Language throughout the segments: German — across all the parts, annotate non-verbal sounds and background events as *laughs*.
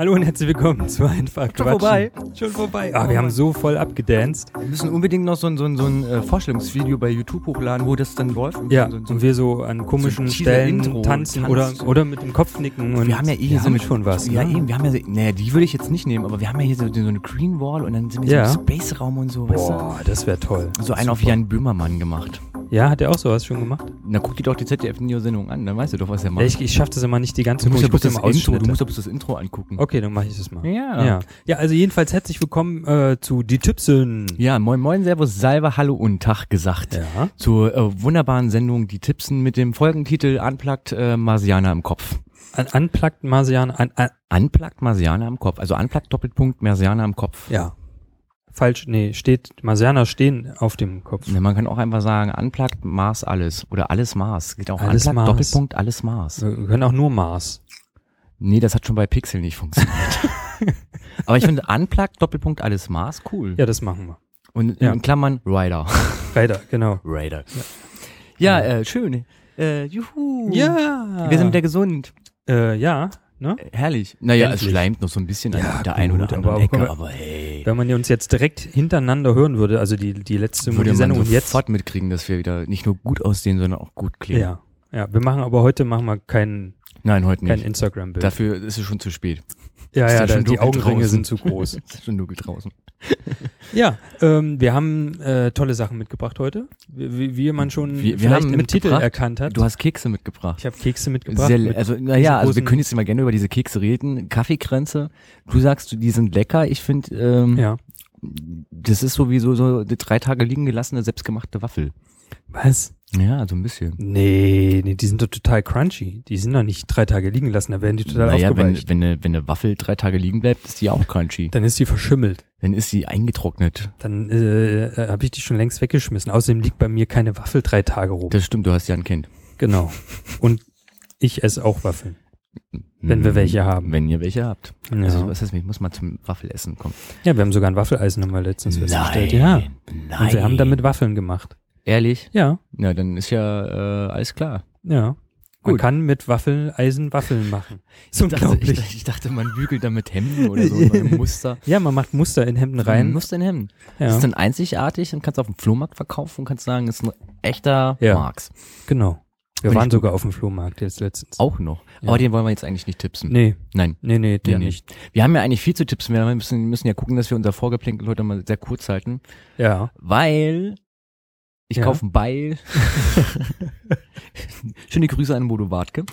Hallo und herzlich willkommen zu Einfach Schon Quatschen. vorbei. Schon vorbei. Ah, wir haben so voll abgedanced. Wir müssen unbedingt noch so ein, so ein, so ein äh, Vorstellungsvideo bei YouTube hochladen, wo das dann läuft. Und Ja, so, so, und wir so an komischen so ein Stellen Teaser-Intro tanzen oder, oder mit dem Kopf nicken. Und wir haben ja eh wir hier so haben eine, schon was. Ja, ne? eben, wir haben ja, so- naja, die würde ich jetzt nicht nehmen, aber wir haben ja hier so, so eine Green Wall und dann sind wir Ja. so im Space-Raum und so, weißt Boah, das wäre toll. du? So einen auf Jan Böhmermann gemacht. Ja, hat er auch sowas schon gemacht? Na, guck dir doch die ZDF-Neo-Sendung an, dann weißt du doch, was er macht. ich ich schaffe das immer nicht die ganze du musst ja Zeit. bloß das Intro, du musst ja bloß das Intro angucken. Okay, dann mache ich das mal. Ja. ja. Ja, also jedenfalls herzlich willkommen äh, zu Die Tippsen. Ja, moin moin, servus, Salve, hallo und Tag gesagt. Ja. Zur äh, wunderbaren Sendung Die Tippsen mit dem Folgentitel Unplugged äh, Marsianer im Kopf. An, unplugged Marsian. An, an, Unplugged Marsianer im Kopf. Also Unplugged Doppelpunkt Marsianer im Kopf. ja. Falsch, nee, steht, Marsianer stehen auf dem Kopf. Ne, Man kann auch einfach sagen, Unplugged Mars alles. Oder alles Mars. Geht auch Alles Mars. Doppelpunkt alles Mars. Wir können auch nur Mars. Nee, das hat schon bei Pixel nicht funktioniert. *laughs* Aber ich finde Unplugged Doppelpunkt alles Mars cool. Ja, das machen wir. Und Ja. in Klammern Rider. Leider, *laughs* genau. Rider. Ja, äh, schön. Äh, juhu. Ja. Wir sind wieder gesund. Äh, ja, ne? Äh, Herrlich. Naja, es Endlich. schleimt noch so ein bisschen Ja, an der einen oder anderen aber- Ecke, aber- hey. Wenn man uns jetzt direkt hintereinander hören würde, also die, die letzte Würde die man Sendung und jetzt. sofort mitkriegen, dass wir wieder nicht nur gut aussehen, sondern auch gut klingen. Ja. Ja, wir machen aber heute machen wir kein, Nein, heute kein nicht. Instagram-Bild. Dafür ist es schon zu spät. Ja, ja, da, die Augenringe draußen. sind zu *laughs* groß. Schon dunkel draußen. ja, ähm, wir haben äh, tolle Sachen mitgebracht heute, wie, wie, man schon Wir- wir vielleicht haben im Titel erkannt hat. Du hast Kekse mitgebracht. ich habe Kekse mitgebracht. Sehr, mit also, naja, also wir können jetzt mal gerne über diese Kekse reden. Kaffeekränze. Du sagst, die sind lecker. Ich finde, ähm, ja. das ist sowieso so drei Tage liegen gelassene, selbstgemachte Waffel. Was? Ja, so ein bisschen. Nee, nee, die sind doch total crunchy. Die sind doch nicht drei Tage liegen lassen, da werden die total Naja, wenn, aufgeweicht. wenn, eine, wenn eine Waffel drei Tage liegen bleibt, ist die auch crunchy. Dann ist die verschimmelt. Dann ist sie eingetrocknet. Dann äh, habe ich die schon längst weggeschmissen. Außerdem liegt bei mir keine Waffel drei Tage rum. Das stimmt, du hast ja ein Kind. Genau. Und ich esse auch Waffeln. Wenn wir welche haben. Wenn ihr welche habt. Ja. Also, was heißt, ich muss mal zum Waffelessen kommen. ja, wir haben sogar ein Waffeleisen haben wir letztens festgestellt. Ja. nein. Und wir haben damit Waffeln gemacht. Ehrlich? Ja, Ja, dann ist ja äh, alles klar. ja. Man Gut. kann mit Waffeleisen Waffeln machen. *laughs* Ist Ich dachte, ich, unglaublich. dachte- ich dachte, man bügelt damit Hemden oder so, ein *laughs* Muster. Ja, man macht Muster in Hemden rein. Muster in Hemden. Das Ja, ist dann einzigartig und kannst auf dem Flohmarkt verkaufen und kannst sagen, ist ein echter Ja. Marx. genau. Wir Finde waren sogar auf dem Flohmarkt jetzt letztens. Auch noch. Ja. Aber den wollen wir jetzt eigentlich nicht tipsen. Nee, Nein. nee, nee, der nee. nicht. Wir haben ja eigentlich viel zu tipsen. Wir müssen, müssen ja gucken, dass wir unser Vorgeplänkel heute mal sehr kurz halten. Ja. Weil ich Ja. kaufe ein Beil. *laughs* Schöne Grüße an Bodo Wartke.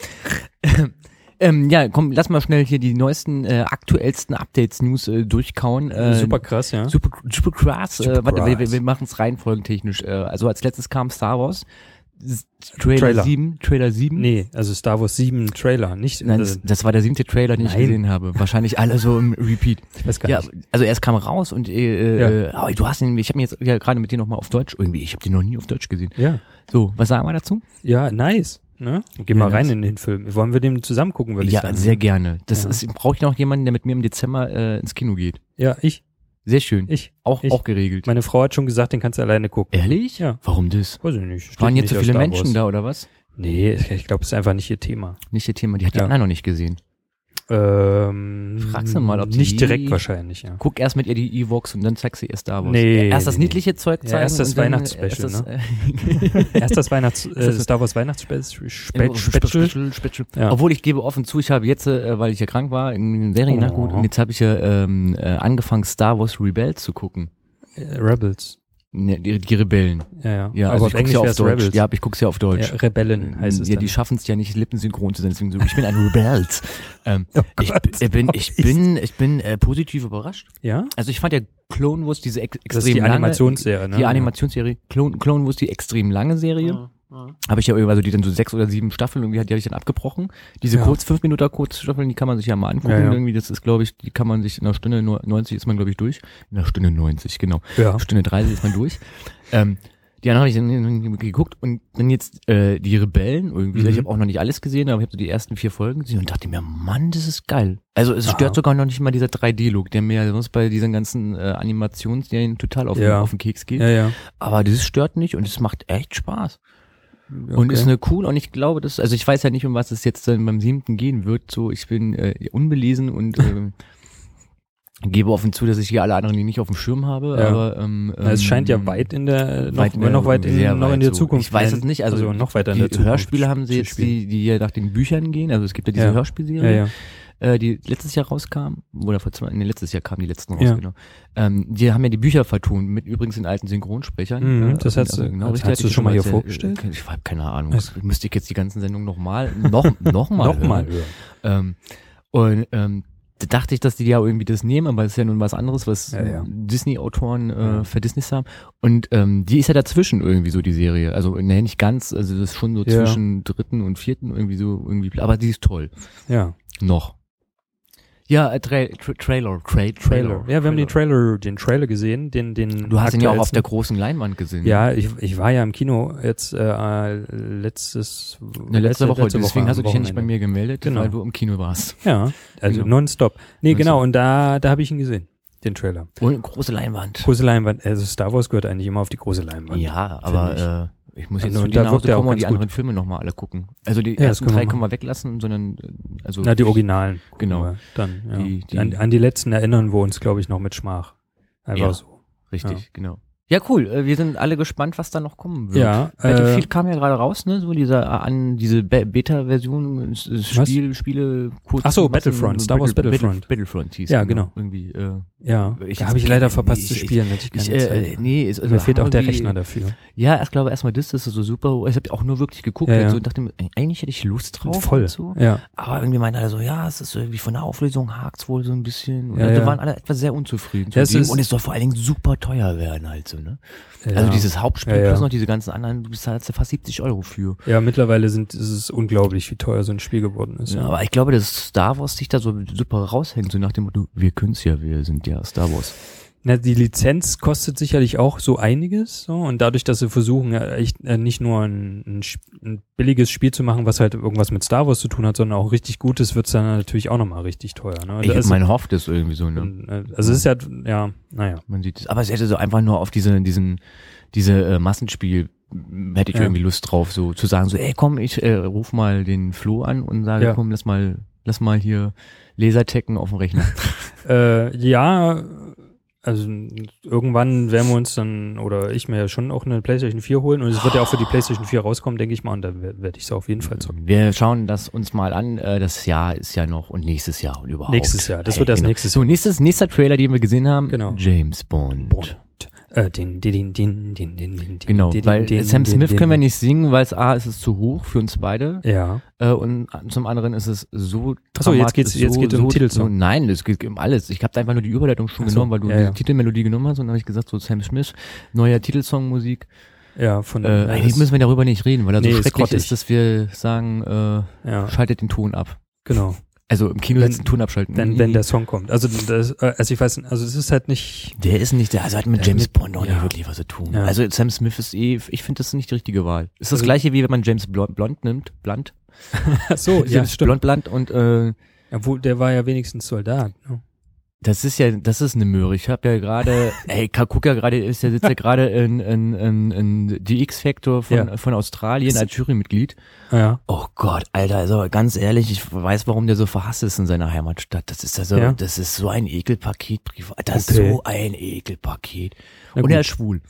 *laughs* ähm, ja, komm, lass mal schnell hier die neuesten, äh, aktuellsten Updates, News äh, durchkauen. Äh, Super krass, ja. Super, super krass. Super äh, warte, wir, krass. wir machen es reihenfolgentechnisch. Äh, also als letztes kam Star Wars. Trailer, Trailer. 7. Trailer 7. Nee, also Star Wars 7 Trailer, nicht. Nein, äh, das, das war der siebte Trailer, den ich Nein. gesehen habe. Wahrscheinlich alle so im Repeat. ich weiß gar Ja, nicht. also erst kam raus und äh, Ja. äh, aber du hast ihn, ich habe ihn jetzt ja, gerade mit dir nochmal auf Deutsch irgendwie, ich habe den noch nie auf Deutsch gesehen. Ja. So, was sagen wir dazu? Ja, nice. Ne? Geh Ja, mal rein nice. in den Film. Wollen wir den zusammen gucken, würde ich Ja, sagen. sehr gerne. Das Ja. ist, brauche ich noch jemanden, der mit mir im Dezember äh, ins Kino geht. Ja, ich. Sehr schön. Ich. auch, ich. auch geregelt. Meine Frau hat schon gesagt, den kannst du alleine gucken. Ehrlich? Ja. Warum das? Weiß ich nicht. Waren jetzt so viele Menschen da oder was? Nee, ich, glaube, es ist einfach nicht ihr Thema. Nicht ihr Thema, die hat die Ja. Anna noch nicht gesehen. Ähm, Frag sie mal, ob die- Nicht direkt wahrscheinlich, ja. Guck erst mit ihr die Evox und dann zeigst du ihr Star Wars. Nee, erst das niedliche Zeug Ja, zeigen. erst das dann, Weihnachtsspecial, erst das, ne? äh, *laughs* *laughs* Erst das Weihnachts äh, Star Wars Weihnachtsspecial. Special, Special, Special. Ja. Obwohl ich gebe offen zu, ich habe jetzt, äh, weil ich ja krank war, in Seriennachgut, Oh. und jetzt habe ich ja ähm, äh, angefangen, Star Wars Rebels zu gucken. Äh, Rebels. Ne, die, die Rebellen. Ja, ja. Ja, Aber also auf ich guck's ja auf es Deutsch. Rebels. Ja, aber ich guck's ja auf Deutsch. Ja, Rebellen heißt es ja, dann. die schaffen es ja nicht, lippensynchron zu sein, deswegen so, ich bin ein Rebels. Ähm, Oh ich, Gott. ich bin, ich bin, ich bin äh, positiv überrascht. ja? Also ich fand ja Clone Wars diese ex Das ist extrem die lange, Animationsserie, ne? die Animationsserie, Clone, Clone Wars die extrem lange Serie. Habe ich ja irgendwie, also die dann so sechs oder sieben Staffeln, irgendwie hat die habe ich dann abgebrochen. Diese Ja. kurz, fünf Minuten Kurzstaffeln, die kann man sich ja mal angucken. Ja, ja. Irgendwie, das ist, glaube ich, die kann man sich in einer Stunde nur- 90 ist man, glaube ich, durch. In einer Stunde 90, genau. Ja. Stunde 30 ist man durch. Ähm, die anderen habe ich dann geguckt und dann jetzt äh, die Rebellen irgendwie. Mhm. Ich habe auch noch nicht alles gesehen, aber ich habe so die ersten vier Folgen gesehen und dachte mir, Mann, das ist geil. Also es Aha. stört sogar noch nicht mal dieser 3D-Look, der mir sonst bei diesen ganzen äh, Animationsserien total auf, den- Ja. auf den Keks geht. Ja, ja. Aber das stört nicht und es macht echt Spaß. Und ist eine cool und ich glaube, das, also ich weiß ja nicht, um was es jetzt dann beim siebten gehen wird. So, ich bin äh, unbelesen und *laughs* äh, gebe offen zu, dass ich hier alle anderen nicht auf dem Schirm habe. Ja. Aber ähm, Na, es scheint ja ähm, weit in der, noch, weit in der- noch weit in, noch in weit der so. Zukunft. Ich weiß es nicht, also, noch weiter in die der Zukunft. Hörspiele haben sie jetzt, die, die ja nach den Büchern gehen. Also es gibt ja diese Ja. Hörspielserie. Ja. Äh, die letztes Jahr rauskam, oder vor zwei, nee, letztes Jahr kamen die letzten raus, Ja. genau. Ähm, die haben ja die Bücher vertont, mit übrigens den alten Synchronsprechern. Mhm, Äh, das hast du- genau, hast- hast du ich schon mal hier erzählt. vorgestellt? Äh, Ich habe keine Ahnung. Also- müsste ich jetzt die ganzen Sendungen nochmal, noch, noch mal Nochmal *laughs* hören. hören. Ähm, und ähm, da dachte ich, dass die ja irgendwie das nehmen, aber es ist ja nun was anderes, was Ja, ja. Disney-Autoren äh, Ja. verdisneyst haben. Und ähm, die ist ja dazwischen irgendwie so, die Serie. Also, nee, nicht ganz, also das ist schon so Ja. zwischen dritten und vierten irgendwie so, irgendwie, aber die ist toll. Ja. Noch. Ja, äh, Tra Tra Trailer, Tra Trailer. Ja, wir haben den Trailer, den Trailer gesehen, den, den. Du hast ihn ja auch auf der großen Leinwand gesehen. Ja, ich, ich war ja im Kino jetzt äh, letztes Ne, letzte, Woche, deswegen am hast du dich ja nicht bei mir gemeldet, Genau. weil du im Kino warst. Ja, *laughs* also Genau. nonstop. Nee, Nonstop. genau, und da, da habe ich ihn gesehen, den Trailer. Und große Leinwand. Große Leinwand, also Star Wars gehört eigentlich immer auf die große Leinwand. Ja, aber äh, ich muss jetzt Also, dir da nach Hause auch kommen und die gut. anderen Filme nochmal alle gucken. Also die Ja, das ersten können wir drei können wir weglassen, sondern also Na, die Originalen. Genau. wir Dann, ja. Die- die- an, an die letzten erinnern wir uns, glaube ich, noch mit Schmach. Einfach Ja. so. richtig, Ja. genau. Ja, cool. Äh, Wir sind alle gespannt, was da noch kommen wird. Ja, Battlefield äh, kam ja gerade raus, ne? So dieser äh, an diese Be Beta-Version? Spiel, Spiele, kurz. Ach so, Battlefront, Star Wars Battle- Battlefront. Battlefront hieß Ja, es, genau. Irgendwie. Äh, ja, Ich- habe ich leider verpasst ich- zu spielen. hätte ich ich, äh, nee, ist, also Mir fehlt auch der Rechner dafür. Ja, ich glaube erstmal das, das ist so super. Ich habe auch nur wirklich geguckt Ja, und ja. so und dachte mir, eigentlich hätte ich Lust drauf. Voll. Und so. Ja, Aber irgendwie meinte alle so, ja, es ist irgendwie von der Auflösung hakt's wohl so ein bisschen. Und Ja, da ja. waren alle etwas sehr unzufrieden. zu Ja, es dem. ist- und es soll vor allen Dingen super teuer werden halt so, ne? ja. Also dieses Hauptspiel Ja, ja. plus noch diese ganzen anderen, du bezahlst ja fast 70 Euro für. Ja, mittlerweile sind, ist es unglaublich, wie teuer so ein Spiel geworden ist. Ja, Ja, aber ich glaube, dass Star Wars sich da so super raushängt, so nach dem Motto, wir können's ja, wir sind ja Star Wars. Na, die Lizenz kostet sicherlich auch so einiges. So, und dadurch, dass sie versuchen, ja, echt äh, nicht nur ein, ein, ein billiges Spiel zu machen, was halt irgendwas mit Star Wars zu tun hat, sondern auch richtig gutes, wird's dann natürlich auch nochmal richtig teuer. Ne? Ich Da ist- mein hofft es irgendwie so, ne? äh, also es ist ja, ja, naja. Man sieht es. Aber es hätte so einfach nur auf diese, diesen, diese äh, Massenspiel hätte ich Ja. irgendwie Lust drauf, so zu sagen, so, ey komm, ich äh, ruf mal den Flo an und sage, Ja. komm, lass mal, lass mal hier Lasertecken auf dem Rechner. *laughs* Äh, ja, also irgendwann werden wir uns dann, oder ich mir ja schon auch eine PlayStation 4 holen und es wird ja auch für die PlayStation 4 rauskommen, denke ich mal, und da werde ich es auf jeden Fall zocken. Wir schauen das uns mal an. Äh, das Jahr ist ja noch und nächstes Jahr und überhaupt. Nächstes Jahr, das wird erst genau. nächstes So, nächstes, nächster Trailer, den wir gesehen haben, Genau. James Bond. Bond. Den, den, den, den, den, den, den, Genau, den, weil Sam Smith können wir nicht singen, weil es A, ist es zu hoch für uns beide Ja. äh, und zum anderen ist es so Ach so, jetzt geht's- jetzt so, geht's um so, den Titelsong. So, nein, es geht um alles. Ich habe einfach nur die Überleitung schon genommen, weil du die. Titelmelodie genommen hast und dann habe ich gesagt, so Sam Smith, neuer Titelsongmusik. Ja, von Äh, eigentlich müssen wir darüber nicht reden, weil er so schrecklich ist, dass wir sagen, äh, ja, schaltet den Ton ab. genau. Also im Kino Wenn- jetzt den Ton abschalten. Wenn, wenn der Song kommt. Also, das, äh, also ich weiß, nicht, also es ist halt nicht, Der ist nicht, der also hat mit James mit- Bond auch ja. nicht wirklich was zu tun. Ja. Also Sam Smith ist eh, ich finde das ist nicht die richtige Wahl. Ist das Also- gleiche wie wenn man James Blond, Blond nimmt, Blunt. *laughs* ach so, ja, James stimmt. Blond, Blunt und äh, Obwohl, der war ja wenigstens Soldat. Ne? Das ist ja, das ist eine Möhre. Ich habe ja gerade, *laughs* ey, guck ja gerade, ist der sitzt ja gerade in, in, in, in die X-Factor von, Ja. von Australien als Jurymitglied. Ja. Oh Gott, Alter, also ganz ehrlich, ich weiß, warum der so verhasst ist in seiner Heimatstadt. Das ist also, Ja? das ist so ein Ekelpaket. Das ist Okay. so ein Ekelpaket. Und er ist schwul.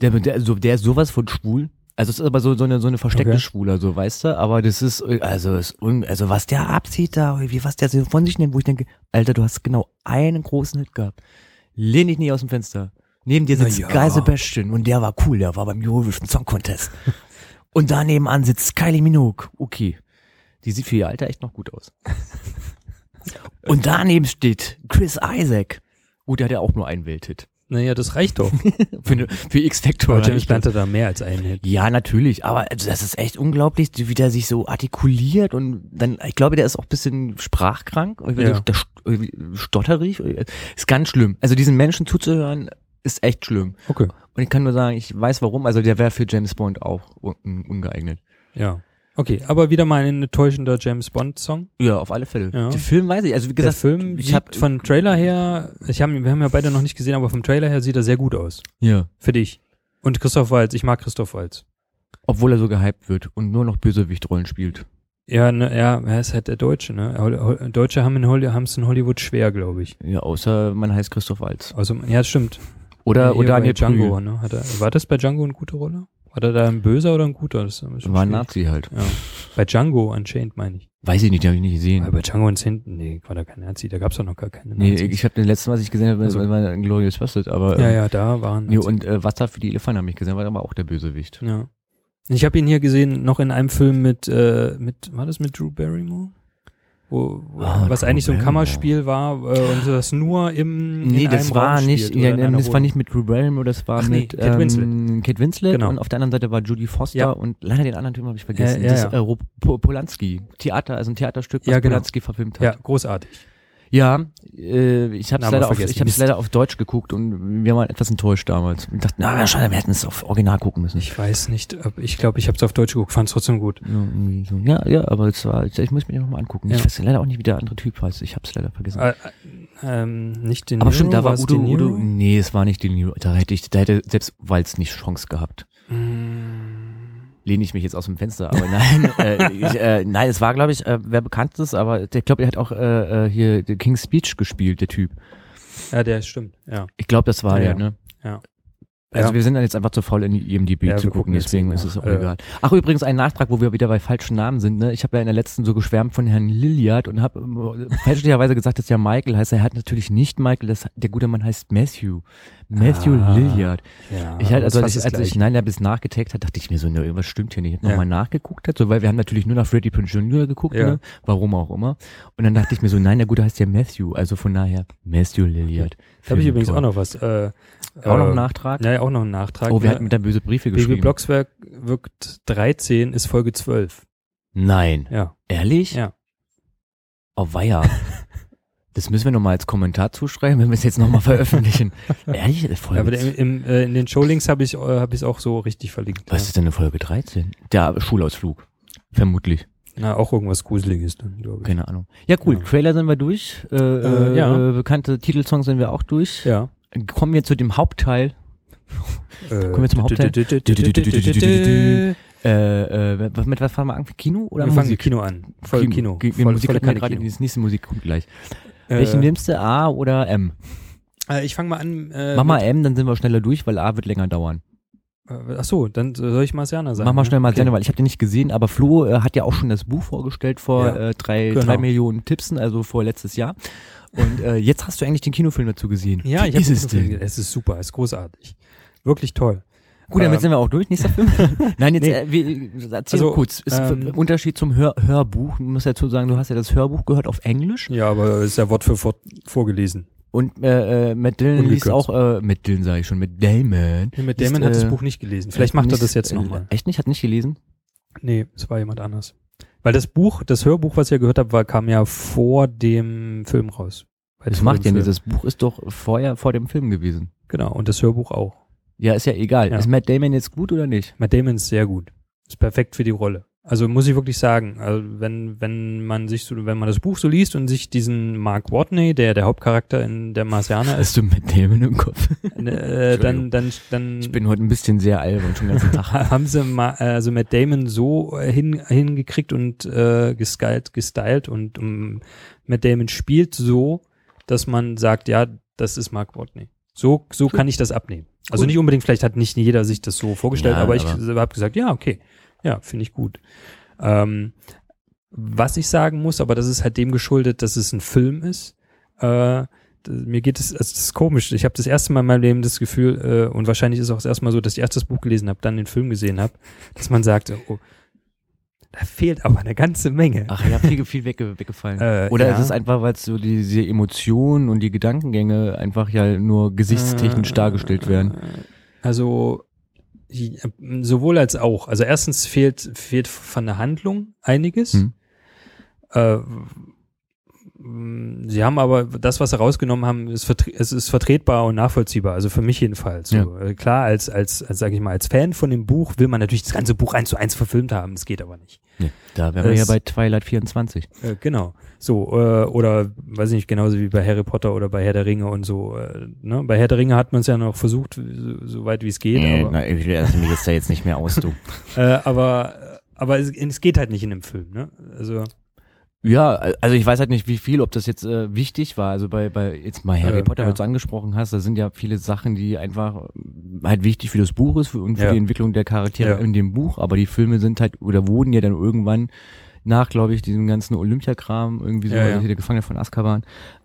Der, der, so, der ist sowas von schwul. Also es ist aber so, so eine, so eine versteckte Okay. Schwuler, so, weißt du? Aber das ist, also, ist un, also was der abzieht da, wie was der so von sich nimmt, wo ich denke, Alter, du hast genau einen großen Hit gehabt. Lehn dich nicht aus dem Fenster. Neben dir sitzt ja. Guy Sebastian und der war cool, der war beim Eurovision Song Contest. *laughs* und da nebenan sitzt Kylie Minogue. Okay. Die sieht für ihr Alter echt noch gut aus. *laughs* und daneben steht Chris Isaac. Gut, der hat ja auch nur einen Welthit. Naja, das reicht doch. *laughs* Für, für X-Factor. Aber James. Blunt hat da mehr als einen Hit. Ja, natürlich, aber also das ist echt unglaublich, wie der sich so artikuliert und dann, ich glaube, der ist auch ein bisschen sprachkrank, Ja. so stotterig, ist ganz schlimm. Also diesen Menschen zuzuhören, ist echt schlimm. Okay. Und ich kann nur sagen, ich weiß warum, also der wäre für James Bond auch un ungeeignet. Ja. Okay, aber wieder mal ein enttäuschender James Bond Song. Ja, auf alle Fälle. Ja. Der Film weiß ich, also wie Der gesagt, Film ich sieht hab, von Trailer her, ich hab, wir haben ja beide noch nicht gesehen, aber vom Trailer her sieht er sehr gut aus. ja. Für dich. Und Christoph Waltz, ich mag Christoph Waltz. Obwohl er so gehypt wird und nur noch Bösewichtrollen spielt. Ja, ne, ja, er ist halt der Deutsche, ne? Deutsche haben es in Hollywood schwer, glaube ich. Ja, außer man heißt Christoph Waltz. Also, ja, stimmt. Oder, Hier oder Daniel Django. ne? Hat er, war das bei Django eine gute Rolle? War er da ein Böser oder ein Guter? Das War ein schwierig. Nazi halt. Ja. Bei Django Unchained meine ich. Weiß ich nicht, den habe ich nicht gesehen. Aber bei Django Unchained, nee, war da kein Nazi, da gab's doch noch gar keine Nee, Nazis. ich habe den letzten, was ich gesehen habe, Also- war Glorious Bastard, aber ja, ähm, ja, da waren nee, und äh, Wasser für die Elefanten habe ich gesehen, war aber auch der Bösewicht. Ja. Ich habe ihn hier gesehen, noch in einem Film mit, äh, mit, war das mit Drew Barrymore? Wo, wo, Ah, was eigentlich so ein. Kammerspiel war äh, und das nur im Nee, in das einem war Raum nicht, spielt ja, oder das war nicht mit Drew Barrymore, das war Ach nee, mit Kate Winslet. ähm, Kate Winslet Genau. und auf der anderen Seite war Judy Foster Ja. und leider den anderen Typen habe ich vergessen. Ja, ja, das ja. ist äh, Polanski, Theater, also ein Theaterstück, was Ja, genau. Polanski verfilmt hat. Ja, großartig. Ja, äh, ich habe es leider, auf, ich hab's leider auf Deutsch geguckt und wir waren etwas enttäuscht damals. Und dachten, na schade, wir hätten es auf Original gucken müssen. Ich weiß nicht, ob, ich glaube, ich habe es auf Deutsch geguckt, fand es trotzdem gut. Ja, ja, aber es war, ich, ich muss mir den nochmal angucken. Ja. Ich weiß leider auch nicht, wie der andere Typ heißt. Ich hab's leider vergessen. Äh, äh, ähm, nicht den aber stimmt, da war es Udo? Udo, nee, es war nicht De Niro. Da hätte ich, da hätte selbst Walz nicht Chance gehabt. Lehne ich mich jetzt aus dem Fenster, aber nein, *laughs* äh, ich, äh, nein, es war, glaube ich, äh, wer bekannt ist, aber ich glaube, er hat auch äh, äh, hier The King's Speech gespielt, der Typ. Ja, der stimmt, ja. Ich glaube, das war Ja, der, ne? ja. Also Ja. wir sind dann jetzt einfach zu faul in IMDb Ja, zu gucken, deswegen ist es auch Äh. egal. Ach übrigens ein Nachtrag, wo wir wieder bei falschen Namen sind. Ne? Ich habe ja in der letzten so geschwärmt von Herrn Lilliard und habe äh, fälschlicherweise gesagt, dass ja Michael heißt. Er hat natürlich nicht Michael, das, der gute Mann heißt Matthew. Matthew Ah. Lilliard. ja Ich halt, also als, ich, als ich Nein Labs nachgetaggt hat, dachte ich mir so, ne, irgendwas stimmt hier nicht. Ich Ja. nochmal nachgeguckt hat, so, weil wir haben natürlich nur nach Freddie Prinze Jr. geguckt, Ja. ne? warum auch immer. Und dann dachte ich mir so, nein, der gute heißt ja Matthew, also von daher Matthew Lilliard. Da habe ich übrigens toll. auch noch was. Äh, Auch noch äh, einen Nachtrag? Ja, ja, auch noch einen Nachtrag. oh, wir ne? hatten mit der böse Briefe Baby geschrieben. Blockswerk wirkt 13 ist Folge 12. Nein. Ja. Ehrlich? Ja. Oh, weia. *laughs* Das müssen wir nochmal als Kommentar zuschreiben, wenn wir es jetzt nochmal veröffentlichen. *laughs* Ehrlich? Folge Ja, aber im, im, äh, in den Showlinks habe ich äh, hab ich auch so richtig verlinkt. Was ist denn eine Folge 13? Der Schulausflug. Vermutlich. Na, auch irgendwas Gruseliges dann, glaube ich. Keine Ahnung. Ja, cool. Ja. Trailer sind wir durch. Äh, Äh, ja. äh, bekannte Titelsongs sind wir auch durch. Ja. Kommen wir zu dem Hauptteil. Äh, wir zum Hauptteil? Wir Äh, äh, mit was fangen wir an? Kino oder fangen mit Musik? Kino an. Voll Kino. Ge- Voll, Musik mir Kanne gerade, Kino. die nächste Musik kommt gleich. Äh, Welchen nimmst du? A oder M? äh, ich fange mal an. Äh, Mach mal M, dann sind wir schneller durch, weil A wird länger dauern. Äh, ach so, dann soll ich Marciana sagen. Mach mal ne? schnell mal Okay. okay. weil ich habe den nicht gesehen, aber Flo äh, hat ja auch schon das Buch vorgestellt vor Ja, äh, drei, genau. drei Millionen Tippsen, also vor letztes Jahr. Und äh, jetzt hast du eigentlich den Kinofilm dazu gesehen. Ja, Wie ich habe es? Es ist super, es ist großartig. Wirklich toll. Gut, damit Ähm, sind wir auch durch. Nächster Film. *laughs* Nein, jetzt Nee. äh, wir, erzähl Also, kurz. Ist ähm, Unterschied zum Hör Hörbuch. Du musst dazu sagen, du hast ja das Hörbuch gehört auf Englisch Ja, aber ist ja Wort für Wort vorgelesen. und äh, äh, Matt Dillon liest Ungekürzt. auch, äh, Matt Dillon sage ich schon, Matt Damon. Nee, mit liest, Damon hat das äh, Buch nicht gelesen. Vielleicht macht er nicht- das jetzt äh, nochmal. Echt nicht? Hat nicht gelesen? Nee, es war jemand anders. Weil das Buch, das Hörbuch, was ja gehört habe, war, kam ja vor dem Film raus. Das macht ja nicht. Das Buch ist doch vorher vor dem Film gewesen. Genau, und das Hörbuch auch. Ja, ist ja egal. Ja. Ist Matt Damon jetzt gut oder nicht? Matt Damon ist sehr gut. Ist perfekt für die Rolle. Also muss ich wirklich sagen, also wenn, wenn man sich so, wenn man das Buch so liest und sich diesen Mark Watney, der der Hauptcharakter in der Marsianer ist, Hast du Matt Damon im Kopf? *laughs* äh, dann, dann, dann Ich bin heute ein bisschen sehr albern schon den ganzen Tag. *laughs* haben sie ma, also Matt Damon so äh, hin, hingekriegt und äh, gestylt, gestylt und um, Matt Damon spielt so, dass man sagt, ja, das ist Mark Watney. So, so kann ich das abnehmen. Also Cool. nicht unbedingt, vielleicht hat nicht jeder sich das so vorgestellt, Ja, aber ich aber- habe gesagt, ja, okay, ja, finde ich gut. Ähm, was ich sagen muss, aber das ist halt dem geschuldet, dass es ein Film ist. Äh, mir geht es, also das ist komisch. Ich habe das erste Mal in meinem Leben das Gefühl, äh, und wahrscheinlich ist es auch das erste Mal so, dass ich erst das Buch gelesen habe, dann den Film gesehen habe, dass man sagt, oh, da fehlt aber eine ganze Menge. Ach ja, viel, viel wegge weggefallen. Äh, Oder ja. ist es einfach, weil so diese Emotionen und die Gedankengänge einfach ja nur gesichtstechnisch Äh, dargestellt werden? Also sowohl als auch. Also erstens fehlt fehlt von der Handlung einiges. Hm. Äh, sie haben aber das, was sie rausgenommen haben, ist es ist vertretbar und nachvollziehbar. Also für mich jedenfalls. Ja. Äh, Klar, als als, als sage ich mal, als Fan von dem Buch will man natürlich das ganze Buch eins zu eins verfilmt haben. Das geht aber nicht. Nee, da wären wir ja bei Twilight 24. Äh, genau. So, äh, oder weiß ich nicht, genauso wie bei Harry Potter oder bei Herr der Ringe und so. Äh, ne? Bei Herr der Ringe hat man es ja noch versucht, so, so weit wie es geht. Nee, aber, na, ich lasse mich jetzt da jetzt nicht mehr aus, du. *laughs* äh, aber, aber es, es geht halt nicht in dem Film. Ne? Also Ja, also ich weiß halt nicht, wie viel, ob das jetzt äh, wichtig war. Also bei, bei jetzt mal Harry Äh, Potter, ja. was du angesprochen hast, da sind ja viele Sachen, die einfach äh, halt wichtig für das Buch ist für, und für Ja. die Entwicklung der Charaktere Ja. in dem Buch. Aber die Filme sind halt oder wurden ja dann irgendwann nach, glaube ich, diesem ganzen Olympiakram irgendwie so, Ja, ja. der Gefangene von Azkaban,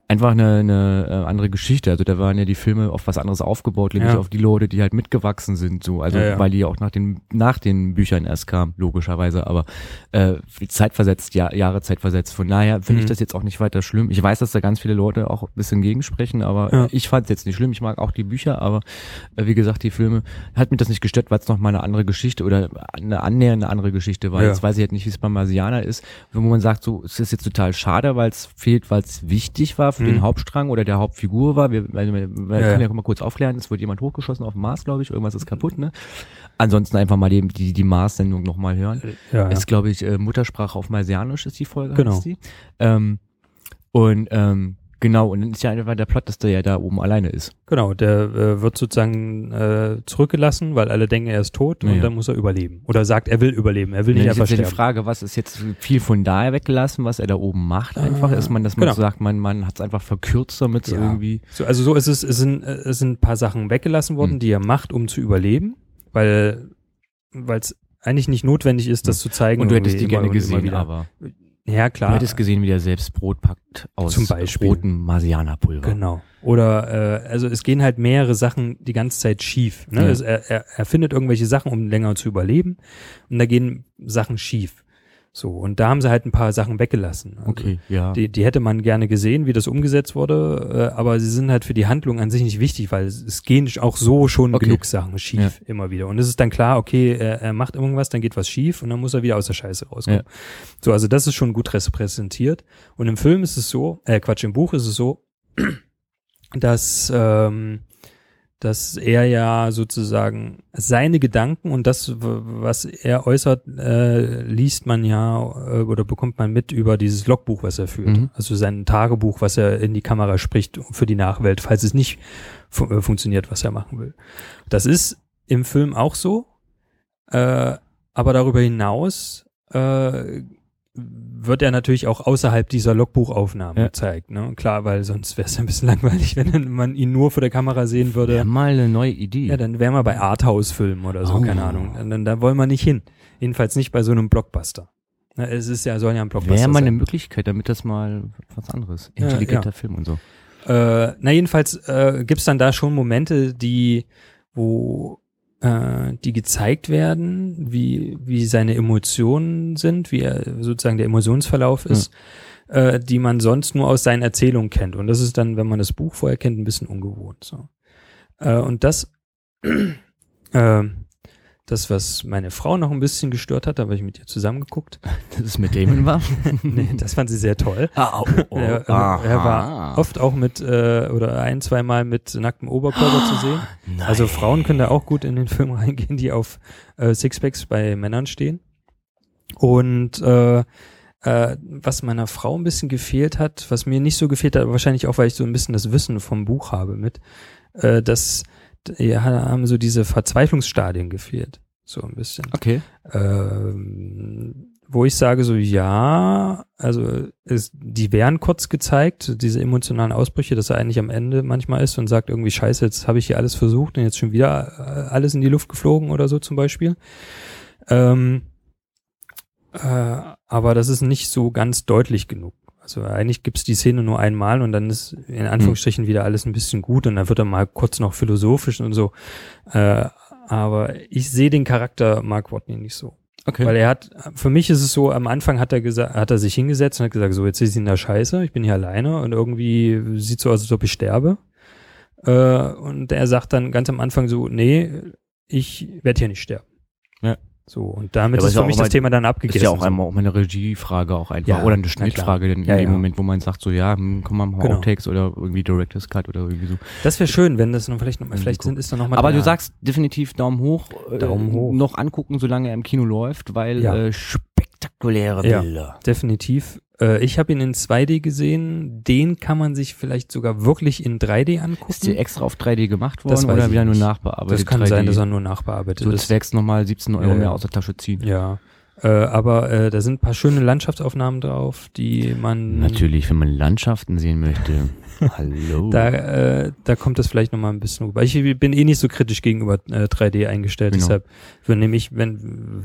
einfach eine, eine äh, andere Geschichte. Also da waren ja die Filme auf was anderes aufgebaut, nämlich Ja. auf die Leute, die halt mitgewachsen sind, so. Also Ja, ja. weil die ja auch nach den nach den Büchern erst kamen, logischerweise, aber äh, zeitversetzt, ja, Jahre zeitversetzt. Von daher finde ich Mhm. das jetzt auch nicht weiter schlimm. Ich weiß, dass da ganz viele Leute auch ein bisschen gegensprechen, aber ich fand es jetzt nicht schlimm. Ich mag auch die Bücher, aber äh, wie gesagt, die Filme hat mich das nicht gestört, weil es noch mal eine andere Geschichte oder eine annähernde andere Geschichte war. Jetzt weiß ich halt nicht, wie es bei Marsianer ist, wo man sagt, so es ist jetzt total schade, weil es fehlt, weil es wichtig war für Mhm. den Hauptstrang oder der Hauptfigur war. Wir, wir, wir Ja, können ja. mal kurz aufklären, es wird jemand hochgeschossen auf dem Mars, glaube ich, irgendwas ist kaputt, ne? Ansonsten einfach mal die, die, die Mars-Sendung nochmal hören. ja. Ist, glaube ich, äh, Muttersprache auf Marsianisch ist die Folge, Genau. heißt die. Ähm, und ähm, genau, und dann ist ja einfach der Plot, dass der ja da oben alleine ist. Genau, der äh, wird sozusagen äh, zurückgelassen, weil alle denken, er ist tot Ja, und dann muss er überleben. Oder sagt, er will überleben, er will nicht Dann ist einfach jetzt ja die sterben. Frage, was ist jetzt viel von daher weggelassen, was er da oben macht einfach? Ist man, dass man genau. so sagt, man, man hat es einfach verkürzt, damit es Ja. irgendwie. So, also so ist es, es sind, äh, es sind ein paar Sachen weggelassen worden, Mhm. die er macht, um zu überleben, weil weil es eigentlich nicht notwendig ist, das zu zeigen. Und du hättest die gerne gesehen, aber Ja, du klar. hättest gesehen, wie der selbst Brot packt aus Zum Beispiel. rotem Marsianerpulver. Genau. Oder äh, also es gehen halt mehrere Sachen die ganze Zeit schief. Ne? Ja. Es, er, er, er findet irgendwelche Sachen, um länger zu überleben, und da gehen Sachen schief. So, und da haben sie halt ein paar Sachen weggelassen. Also Okay, ja. Die, die hätte man gerne gesehen, wie das umgesetzt wurde, äh, aber sie sind halt für die Handlung an sich nicht wichtig, weil es, es gehen auch so schon Okay. genug Sachen schief immer wieder. Und es ist dann klar, okay, er, er macht irgendwas, dann geht was schief und dann muss er wieder aus der Scheiße rauskommen. Ja. So, also das ist schon gut repräsentiert. Und im Film ist es so, äh, Quatsch, im Buch ist es so, *clears throat* dass ähm, dass er ja sozusagen seine Gedanken und das, was er äußert, äh, liest man ja äh, oder bekommt man mit über dieses Logbuch, was er führt. Mhm. Also sein Tagebuch, was er in die Kamera spricht für die Nachwelt, falls es nicht fu äh, funktioniert, was er machen will. Das ist im Film auch so, äh, aber darüber hinaus äh, wird er natürlich auch außerhalb dieser Logbuchaufnahme Ja. gezeigt. Ne? Klar, weil sonst wäre es ein bisschen *laughs* langweilig, wenn man ihn nur vor der Kamera sehen würde. Ja, mal eine neue Idee. Ja, dann wären wir bei Arthouse-Filmen oder so, Oh. keine Ahnung. Dann, dann, da wollen wir nicht hin. Jedenfalls nicht bei so einem Blockbuster. Na, es ist ja, soll ja ein Blockbuster Wäre mal eine sein. Möglichkeit, damit das mal was anderes. Ja, Intelligenter ja. Film und so. Äh, na, jedenfalls äh, gibt's dann da schon Momente, die, wo äh, die gezeigt werden, wie, wie seine Emotionen sind, wie er sozusagen der Emotionsverlauf ist, äh, die man sonst nur aus seinen Erzählungen kennt. Und das ist dann, wenn man das Buch vorher kennt, ein bisschen ungewohnt. So. Äh, und das, *clears throat* äh, das, was meine Frau noch ein bisschen gestört hat, da habe ich mit ihr zusammengeguckt. *laughs* Das ist mit Damon war. *laughs* nee, das fand sie sehr toll. ah, oh, oh, *laughs* er, aha. er war oft auch mit äh, oder ein, zweimal mit nacktem Oberkörper zu sehen. Nein. Also Frauen können da auch gut in den Film reingehen, die auf äh, Sixpacks bei Männern stehen. Und äh, äh, was meiner Frau ein bisschen gefehlt hat, was mir nicht so gefehlt hat, wahrscheinlich auch, weil ich so ein bisschen das Wissen vom Buch habe mit, äh, dass ja, haben so diese Verzweiflungsstadien gefehlt. So ein bisschen Okay. ähm, wo ich sage so, ja, also es, die werden kurz gezeigt, diese emotionalen Ausbrüche, dass er eigentlich am Ende manchmal ist und sagt irgendwie, scheiße, jetzt habe ich hier alles versucht und jetzt schon wieder äh, alles in die Luft geflogen oder so zum Beispiel. Ähm, äh, aber das ist nicht so ganz deutlich genug. Also eigentlich gibt's die Szene nur einmal und dann ist in Anführungsstrichen wieder alles ein bisschen gut und dann wird er mal kurz noch philosophisch und so. Äh, aber ich sehe den Charakter Mark Watney nicht so. Okay. Weil er hat, für mich ist es so, am Anfang hat er gesagt, hat er sich hingesetzt und hat gesagt, so, jetzt ist ihn da scheiße, ich bin hier alleine und irgendwie sieht so aus, als ob ich sterbe. Äh, und er sagt dann ganz am Anfang so, nee, ich werde hier nicht sterben. Ja. So, und damit Ja, ist ist ja für mich das Thema dann Ist abgegessen. ja auch so. einmal auch mal eine Regiefrage auch einfach. Ja, oder eine Schnittfrage in, Ja, in dem ja. Moment, wo man sagt so, ja, hm, komm mal, mal Genau. Outtakes oder irgendwie Director's Cut oder irgendwie so. Das wäre schön, wenn das noch vielleicht noch mal, vielleicht sind, ist da noch mal Aber du sagst definitiv Daumen hoch. äh, Daumen hoch. Noch angucken, solange er im Kino läuft, weil Ja. äh, spektakuläre Ja. Bilder. definitiv. Äh, ich habe ihn in 2D gesehen. Den kann man sich vielleicht sogar wirklich in 3D angucken. Ist der extra auf 3D gemacht Das worden weiß oder wieder nur nachbearbeitet? das kann 3D? sein, dass er nur nachbearbeitet so ist. zwecks nochmal 17 Euro mehr aus der Tasche ziehen. Ja. Äh, aber äh, da sind ein paar schöne Landschaftsaufnahmen drauf, die man Natürlich, wenn man Landschaften sehen möchte. *laughs* *laughs* Hallo. Da, äh, da kommt das vielleicht nochmal ein bisschen rüber. Ich bin eh nicht so kritisch gegenüber äh, 3D eingestellt, Genau. deshalb nehme ich, wenn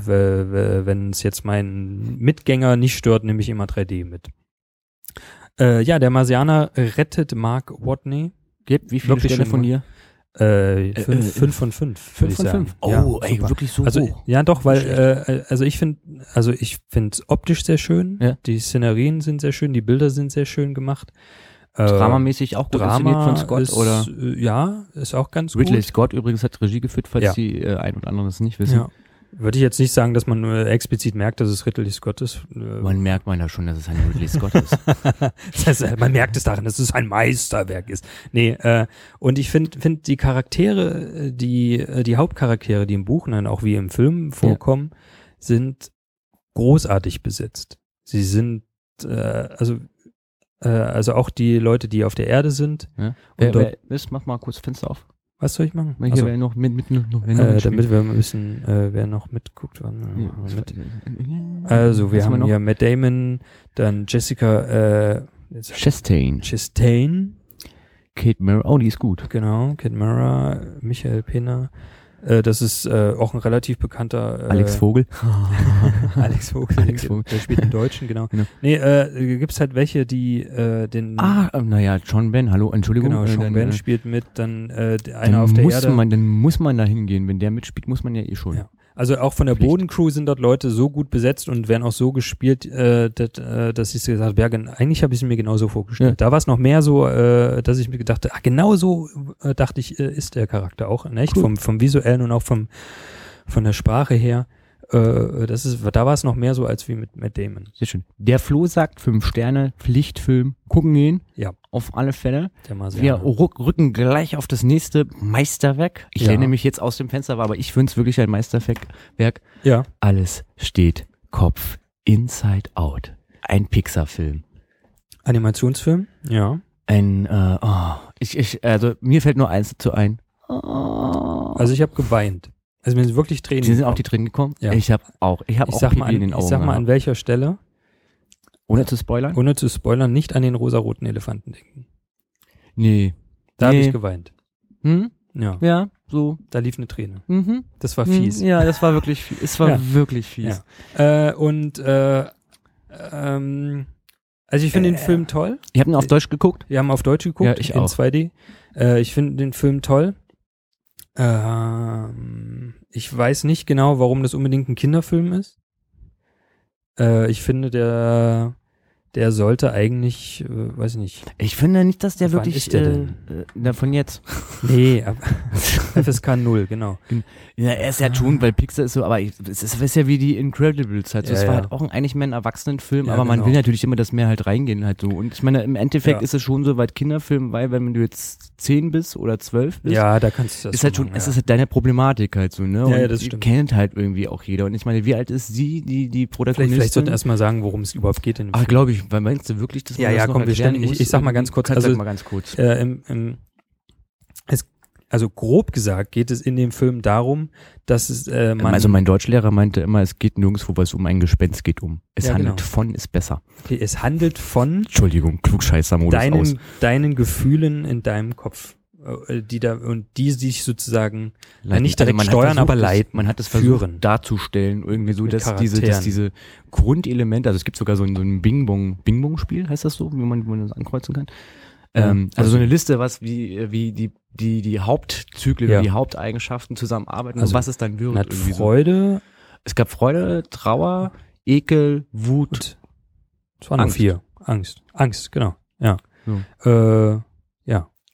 wenn es jetzt meinen Mitgänger nicht stört, nehme ich immer 3D mit. Äh, ja, der Marsianer rettet Mark Watney. Gib, wie viele Wirklich schon von dir? Äh, fünf, äh, fünf von fünf, würde ich sagen. Oh, Ja, ey, super. wirklich so Also hoch. ja doch, weil Nicht äh, also ich finde, also ich finde es optisch sehr schön. Ja. Die Szenerien sind sehr schön, die Bilder sind sehr schön gemacht. Äh, Dramamäßig auch gut inszeniert Drama von Scott ist, oder? äh, ja, ist auch ganz Ridley gut. Scott übrigens hat Regie geführt, falls Ja. die äh, ein und anderen das nicht wissen. Ja. Würde ich jetzt nicht sagen, dass man explizit merkt, dass es Ridley Scott ist. Äh, Man merkt man ja schon, dass es ein Ridley Scott ist. *laughs* das heißt, man merkt es daran, dass es ein Meisterwerk ist. Nee, äh, und ich finde find die Charaktere, die, die Hauptcharaktere, die im Buch und dann auch wie im Film vorkommen, sind großartig besetzt. Sie sind, äh, also, äh, also auch die Leute, die auf der Erde sind. Ja. Wer, wer ist, mach mal kurz Fenster auf. Was soll ich machen? Hier, Also, noch mit, mit, noch, noch äh, damit wir wissen, äh, wer noch mitguckt. Wann, Ja, mit. Also, wir Was haben noch? hier Matt Damon, dann Jessica äh, Chastain, Chastain, Kate Mara, oh, die ist gut. genau, Kid Mara, Michael Pena. Äh, das ist äh, auch ein relativ bekannter äh, Alex Vogel. *laughs* Alex Vogel, Alex Vogel. der spielt den Deutschen, genau. Genau. Nee, äh, gibt's halt welche, die äh, den Ah, ähm, naja, John Ben, hallo, Entschuldigung. genau, äh, Sean dann, Ben äh, spielt mit, dann äh, der- dann einer auf der muss Erde. Man, dann muss man da hingehen. Wenn der mitspielt, muss man ja eh schon. Ja. Also auch von der Pflicht. Bodencrew sind dort Leute so gut besetzt und werden auch so gespielt, äh, dat, äh, dass ich gesagt habe, ja, gen- eigentlich habe ich es mir genauso vorgestellt. Ja. Da war es noch mehr so, äh, dass ich mir gedacht habe, ah, genau so äh, dachte ich, äh, ist der Charakter auch, in echt, Cool. vom, vom visuellen und auch vom, von der Sprache her. Äh, das ist, da war es noch mehr so als wie mit Matt Damon. Sehr schön. Der Flo sagt, fünf Sterne, Pflichtfilm, gucken gehen. Ja. Auf alle Fälle. Wir rücken gleich auf das nächste Meisterwerk. Ich Ja. lehne mich jetzt aus dem Fenster, aber ich finde es wirklich ein Meisterwerk. Werk. Ja. Alles steht Kopf Inside Out. Ein Pixar-Film. Animationsfilm? Ja. Ein, äh, oh, ich, ich, also mir fällt nur eins dazu ein. Oh. Also ich habe geweint. Also mir sind wirklich Tränen. Sie sind auch die Tränen gekommen? Ja. Ich habe auch, ich habe auch sag, Pipi mal in den an, Augen. ich sag mal an welcher Stelle, Ohne zu spoilern? ohne zu spoilern, nicht an den rosaroten Elefanten denken. Nee. Da habe Nee. ich geweint. Hm? Ja, Ja, so. da lief eine Träne. Mhm. Das war fies. Hm, Ja, das war wirklich fies. Es war Ja. wirklich fies. Äh, und äh, ähm, also ich finde den Film toll. Ich habe ihn auf Deutsch geguckt. Wir haben auf Deutsch geguckt, Ja, ich in auch. 2D. Äh, ich finde den Film toll. Ähm, ich weiß nicht genau, warum das unbedingt ein Kinderfilm ist. Äh, ich finde, der, der sollte eigentlich, äh, weiß ich nicht. Ich finde nicht, dass der Wann wirklich, ist der äh, denn? äh, na, von jetzt. *laughs* Nee, aber FSK 0, genau. Ja, er ist ja schon, weil Pixar ist so, aber ich, es ist, ist ja wie die Incredibles halt. So, Ja, es war ja. halt auch ein, eigentlich mehr ein Erwachsenenfilm, Ja, aber man genau. will natürlich immer, dass mehr halt reingehen halt so. Und ich meine, im Endeffekt ist es schon so weit Kinderfilm, weil wenn du jetzt zehn bist oder zwölf bist, Ja, da kannst du das ist halt schon, machen, es ist halt deine Problematik halt so, ne? Ja, Und ja, das die stimmt. kennt halt irgendwie auch jeder. Und ich meine, wie alt ist sie, die, die Vielleicht, Protagonistin? vielleicht sollten wir erstmal sagen, worum es überhaupt geht in dem Ach, glaube ich, weil meinst du wirklich, dass man Ja, das ja, noch komm, wir stellen- ich- ich sag mal ganz kurz, Sag also- mal ganz kurz. äh, im, im, es, also grob gesagt geht es in dem Film darum, dass es äh, man also mein Deutschlehrer meinte immer, es geht nirgendwo, weil es um ein Gespenst geht um. Es Ja, handelt genau. von ist besser. okay, es handelt von Entschuldigung, Klugscheißer-Modus aus. deinen deinen Gefühlen in deinem Kopf, die da und die sich sozusagen Leiten. nicht direkt man hat steuern, versucht, aber leiten, Man hat es versucht führen. darzustellen, irgendwie so, dass diese, dass diese Grundelemente, also es gibt sogar so ein, so ein Bing-Bong, Bing-Bong-Spiel, heißt das so, wie man, man das ankreuzen kann? Ähm, also also- so eine Liste, was wie, wie die, die, die Hauptzyklen Ja. die Haupteigenschaften zusammenarbeiten Also, und was es dann wird. man hat irgendwie so. Freude Es gab Freude, Trauer, Ekel, Wut. es waren Angst. vier. Angst. Angst, genau. Ja. So. Äh, ja.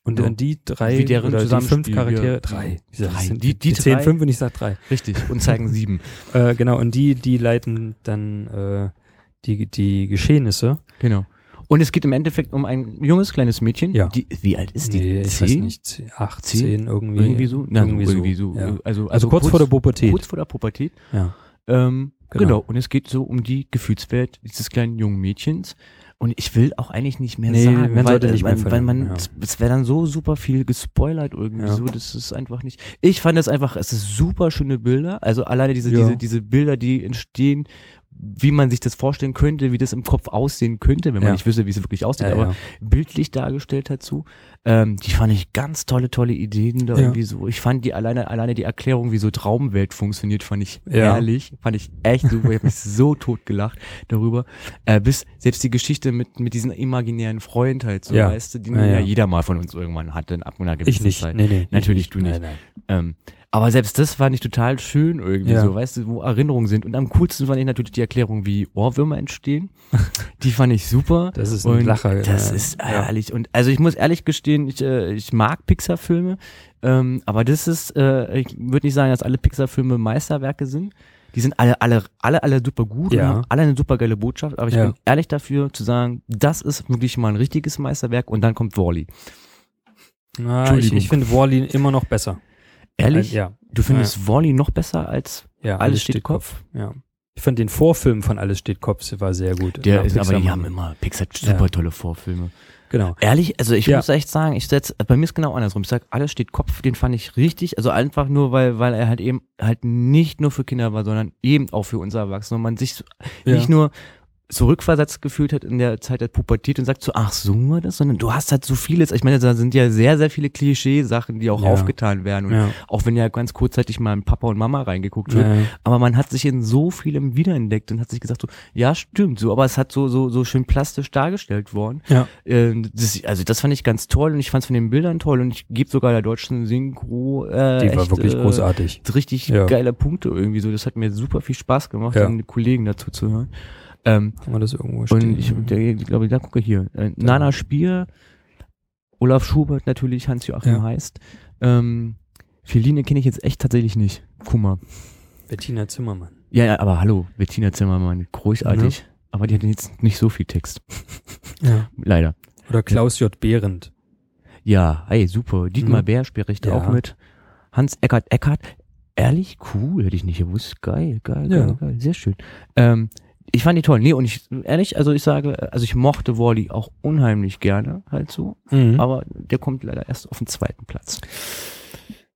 Und, Ja. und die drei deren oder die fünf Charaktere, ja. drei. Drei. Sind Die- die zehn drei- fünf und ich sag drei. Richtig. Und zeigen sieben. *laughs* Äh, genau, und die, die leiten dann äh, die, die Geschehnisse. Genau. Und es geht im Endeffekt um ein junges kleines Mädchen. Ja. Die, wie alt ist die? Nee, ich weiß Zehn? nicht, zehn, acht, Zehn? zehn, irgendwie. Irgendwie so? Na, irgendwie, irgendwie so. so. Ja. Also, also, Also, kurz, vor der Pubertät. Kurz vor der Pubertät. ja. Ähm, Genau. genau. Und es geht so um die Gefühlswelt dieses kleinen jungen Mädchens. Und ich will auch eigentlich nicht mehr Nee, sagen, man weil, sollte nicht weil, mehr weil man, verlieren, ja. es, wäre dann so super viel gespoilert irgendwie Ja. so, das ist einfach nicht. Ich fand es einfach, es ist super schöne Bilder, also alleine diese, Ja. diese, diese Bilder, die entstehen, wie man sich das vorstellen könnte, wie das im Kopf aussehen könnte, wenn man Ja. nicht wüsste, wie es wirklich aussieht, Ja, aber ja. bildlich dargestellt dazu. Ähm, die fand ich ganz tolle, tolle Ideen da irgendwie so. Ich fand die alleine, alleine die Erklärung, wie so Traumwelt funktioniert, fand ich Ja. herrlich. Fand ich echt super. Ich habe mich *laughs* so tot gelacht darüber. Äh, bis selbst die Geschichte mit, mit diesem imaginären Freund halt so, weißt du, den Ja, jeder mal von uns irgendwann hatte, ab einer Ich gewissen nicht. Zeit. Nee, nee. Natürlich ich du nicht. Nein, nein. Ähm, aber selbst das fand ich total schön irgendwie Ja. so, weißt du, wo Erinnerungen sind. Und am coolsten fand ich natürlich die Erklärung, wie Ohrwürmer entstehen. *laughs* die fand ich super. Das ist ein Und Lacher. Das ja. ist ehrlich. Und also ich muss ehrlich gestehen, ich, äh, ich mag Pixar-Filme, ähm, aber das ist, äh, ich würde nicht sagen, dass alle Pixar-Filme Meisterwerke sind. Die sind alle, alle, alle, alle super gut Ja. und haben alle eine super geile Botschaft, aber ich Ja. bin ehrlich dafür zu sagen, das ist wirklich mal ein richtiges Meisterwerk und dann kommt Wally. Na, ich, Entschuldigung. ich finde Wally immer noch besser. Ehrlich? Äh, ja. Du findest Wally noch besser als Ja, Alles steht Kopf? Ja. Ich fand den Vorfilm von Alles steht Kopf war sehr gut. der Ja, ist, aber die haben immer Pixar super Ja. tolle Vorfilme. Genau. Ehrlich, also ich Ja. muss echt sagen, ich setz, bei mir ist genau andersrum. Ich sag, alles steht Kopf, den fand ich richtig, also einfach nur, weil, weil er halt eben halt nicht nur für Kinder war, sondern eben auch für uns Erwachsene und man sich Ja. nicht nur zurückversetzt gefühlt hat in der Zeit der Pubertät und sagt so, ach so war das, sondern du hast halt so vieles, ich meine, da sind ja sehr, sehr viele Klischee-Sachen, die auch Ja. aufgetan werden und Ja. auch wenn ja ganz kurzzeitig mal in Papa und Mama reingeguckt wird, Ja. aber man hat sich in so vielem wiederentdeckt und hat sich gesagt so, ja stimmt, so, aber es hat so, so, so schön plastisch dargestellt worden. Ja. Ähm, das, also das fand ich ganz toll und ich fand es von den Bildern toll und ich gebe sogar der deutschen Synchro äh, Die war echt, wirklich äh, großartig. richtig geile Punkte irgendwie so. Das hat mir super viel Spaß gemacht, Ja. den Kollegen dazu zu hören. Ähm, Haben wir das irgendwo stehen? und ich, ich glaube, da gucke hier. Äh, Nana Spier, Olaf Schubert natürlich, Hans-Joachim Ja. heißt. Ähm, Feline kenne ich jetzt echt tatsächlich nicht. Kummer. Bettina Zimmermann. Ja, ja, aber hallo, Bettina Zimmermann, großartig. Aber die hat jetzt nicht so viel Text. *laughs* Ja. Leider. Oder Klaus J. Behrendt. Ja, hey, super. Dietmar Mhm. Bär spricht da Ja. auch mit. Hans Eckart Eckart. Ehrlich, cool, hätte ich nicht gewusst. Geil, geil, Ja. geil, geil. Sehr schön. Ähm, ich fand die toll. Nee, und ich, ehrlich, also ich sage, also ich mochte Wally auch unheimlich gerne, halt so. Mhm. Aber der kommt leider erst auf den zweiten Platz.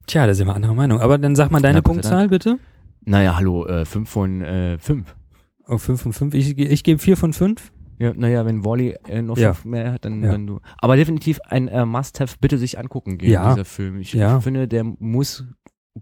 Tja, da sind wir anderer Meinung. Aber dann sag mal deine Na, Punktzahl bitte. Naja, hallo, äh, fünf von äh, fünf. Auf 5 von 5. Ich, ich gebe 4 von 5. Ja, naja, wenn Wally äh, noch Ja. mehr hat, dann, Ja. dann du. Aber definitiv ein äh, Must-Have, bitte sich angucken gehen, Ja. dieser Film. Ich Ja. finde, der muss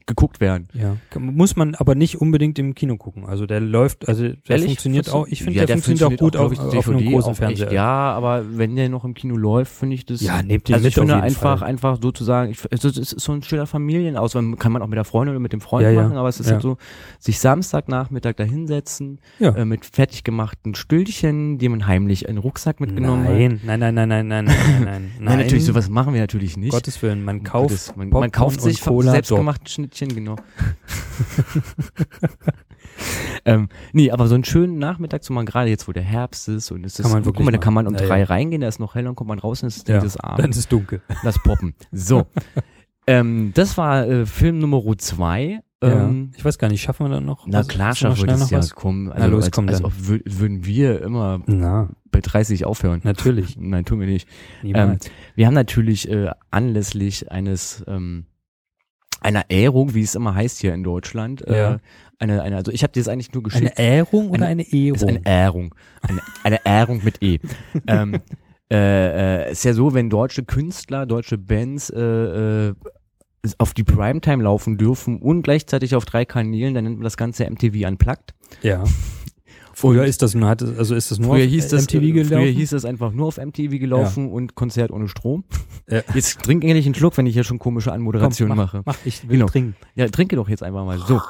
geguckt werden. Ja. Muss man aber nicht unbedingt im Kino gucken. Also der läuft, also der Ehrlich? funktioniert Funktion auch, ich finde, ja, der, der, funktioniert, funktioniert auch gut auch, auf, auf einem großen Fernseher. Echt, ja, aber wenn der noch im Kino läuft, finde ich das. Ja, nehmt den also mit ich finde einfach, Fall. einfach sozusagen, es, ist so ein schöner Familienauswahl, kann man auch mit der Freundin oder mit dem Freund ja, machen, ja. aber es ist halt so, sich Samstagnachmittag da hinsetzen, äh, mit fertig gemachten Stühlchen, die man heimlich in den Rucksack mitgenommen nein. hat. Nein, nein, nein, nein, nein, nein, nein, nein. *laughs* nein, natürlich, sowas machen wir natürlich nicht. Gottes Willen, man kauft, man, man kauft sich selbstgemachten Schnittchen, genau. *laughs* ähm, nee, aber so einen schönen Nachmittag, so mal gerade jetzt, wo der Herbst ist und es ist, Kann man guck mal, da kann man um Ja, drei ja. reingehen, da ist noch hell, dann kommt man raus und es ist Ja, das Dann Abend. ist es dunkel. Lass poppen. So. *laughs* ähm, das war äh, Film Nummer zwei. Ähm, ja. Ich weiß gar nicht, schaffen wir dann noch? Na was- klar, du noch schaffen wir das noch ja. was? Komm, Na los, als, komm als dann. ob wür- würden wir immer Na, bei 30 aufhören. natürlich. *laughs* Nein, tun wir nicht. Niemals. Wir haben natürlich äh, anlässlich eines ähm, einer Ehrung, wie es immer heißt hier in Deutschland, Ja. äh, eine, eine, also ich habe dir das eigentlich nur geschickt. eine Ehrung oder eine- eine Ehrung? ist eine Ehrung. Eine, eine Ehrung mit E. *laughs* ähm, äh, äh, ist ja so, wenn deutsche Künstler, deutsche Bands äh, äh, auf die Primetime laufen dürfen und gleichzeitig auf drei Kanälen, dann nennt man das Ganze MTV Unplugged. ja. Früher ist das nur, also ist das nur Früher auf hieß das, MTV äh, gelaufen? früher hieß das einfach nur auf MTV gelaufen und Konzert ohne Strom. Ja. *laughs* Jetzt trink endlich einen Schluck, wenn ich hier schon komische Anmoderation Komm, mach, mache. Mach, ich will Genau. trinken. Ja, trinke doch jetzt einfach mal. So.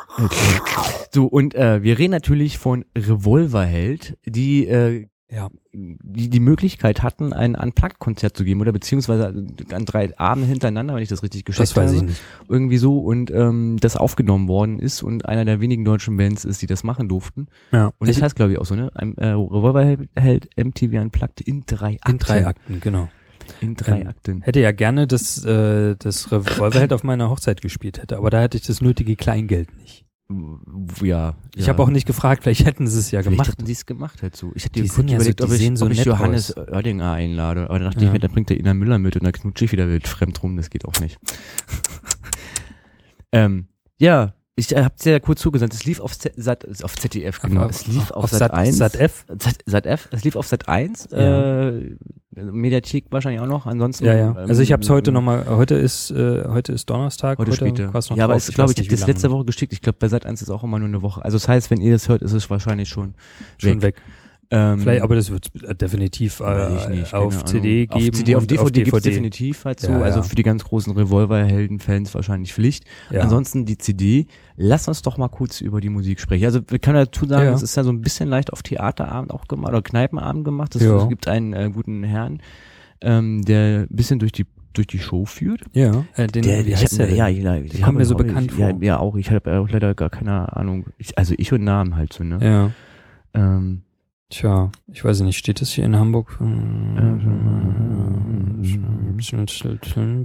So, und äh, wir reden natürlich von Revolverheld, die äh, Ja. die die Möglichkeit hatten, ein Unplugged-Konzert zu geben oder beziehungsweise an drei Abende hintereinander, wenn ich das richtig geschätzt Das weiß habe. ich nicht. Irgendwie so und ähm, das aufgenommen worden ist und einer der wenigen deutschen Bands ist, die das machen durften. Ja. Und das heißt, glaube ich, auch so, ne? Ein, äh, Revolverheld MTV Unplugged in drei Akten. in drei Akten, genau. In drei Ähm, Akten. Hätte ja gerne das, äh, das Revolverheld auf meiner Hochzeit gespielt hätte, aber da hätte ich das nötige Kleingeld nicht. Ja. Ich ja. habe auch nicht gefragt, vielleicht hätten sie es ja Vielleicht gemacht. hätten die es gemacht halt so. Ich hätte Die kurz sind ja so- überlegt, ob ich, sehen so ob ich Johannes aus. Oerdinger einlade. Aber dann dachte Ja. ich mir, dann bringt der Ina Müller mit und dann knutsche ich wieder wild fremd rum. Das geht auch nicht. *laughs* ähm, ja, ich äh, hab's ja kurz zugesandt. Es lief auf, Z, Sat, auf ZDF, genau. es lief auf, Sat, 1. Sat F? Sat, Sat F, es lief auf Sat 1. Ja. Äh, Mediathek wahrscheinlich auch noch. Ansonsten. Ja, ja. Also ich habe es ähm, heute nochmal, heute ist, äh, heute ist Donnerstag. Heute später. war's noch Ja, aber es Ich glaube ich, ich das letzte. Woche geschickt. Ich glaube, bei Sat 1 ist auch immer nur eine Woche. Also das heißt, wenn ihr das hört, ist es wahrscheinlich schon schon weg. Ähm, Vielleicht, aber das wird definitiv äh, nicht, auf Ahnung. CD geben. Auf CD, auf und DVD, gibt's definitiv halt so. Ja, also ja. für die ganz großen Revolver-Helden-Fans wahrscheinlich Pflicht. Ja. Ansonsten die CD. Lass uns doch mal kurz über die Musik sprechen. Also wir können dazu sagen, Ja. es ist ja so ein bisschen leicht auf Theaterabend auch gemacht oder Kneipenabend gemacht. Es, Ja. es gibt einen äh, guten Herrn, ähm, der ein bisschen durch die durch die Show führt. Ja, äh, den, Der, wie ich heißt der ja, ja, ich kommt mir so bekannt ich, ja, vor. ja, auch. Ich habe auch leider gar keine Ahnung. Ich, also ich und Namen halt so, ne? Ja. Ähm, Tja, ich weiß nicht, steht das hier in Hamburg? Ähm,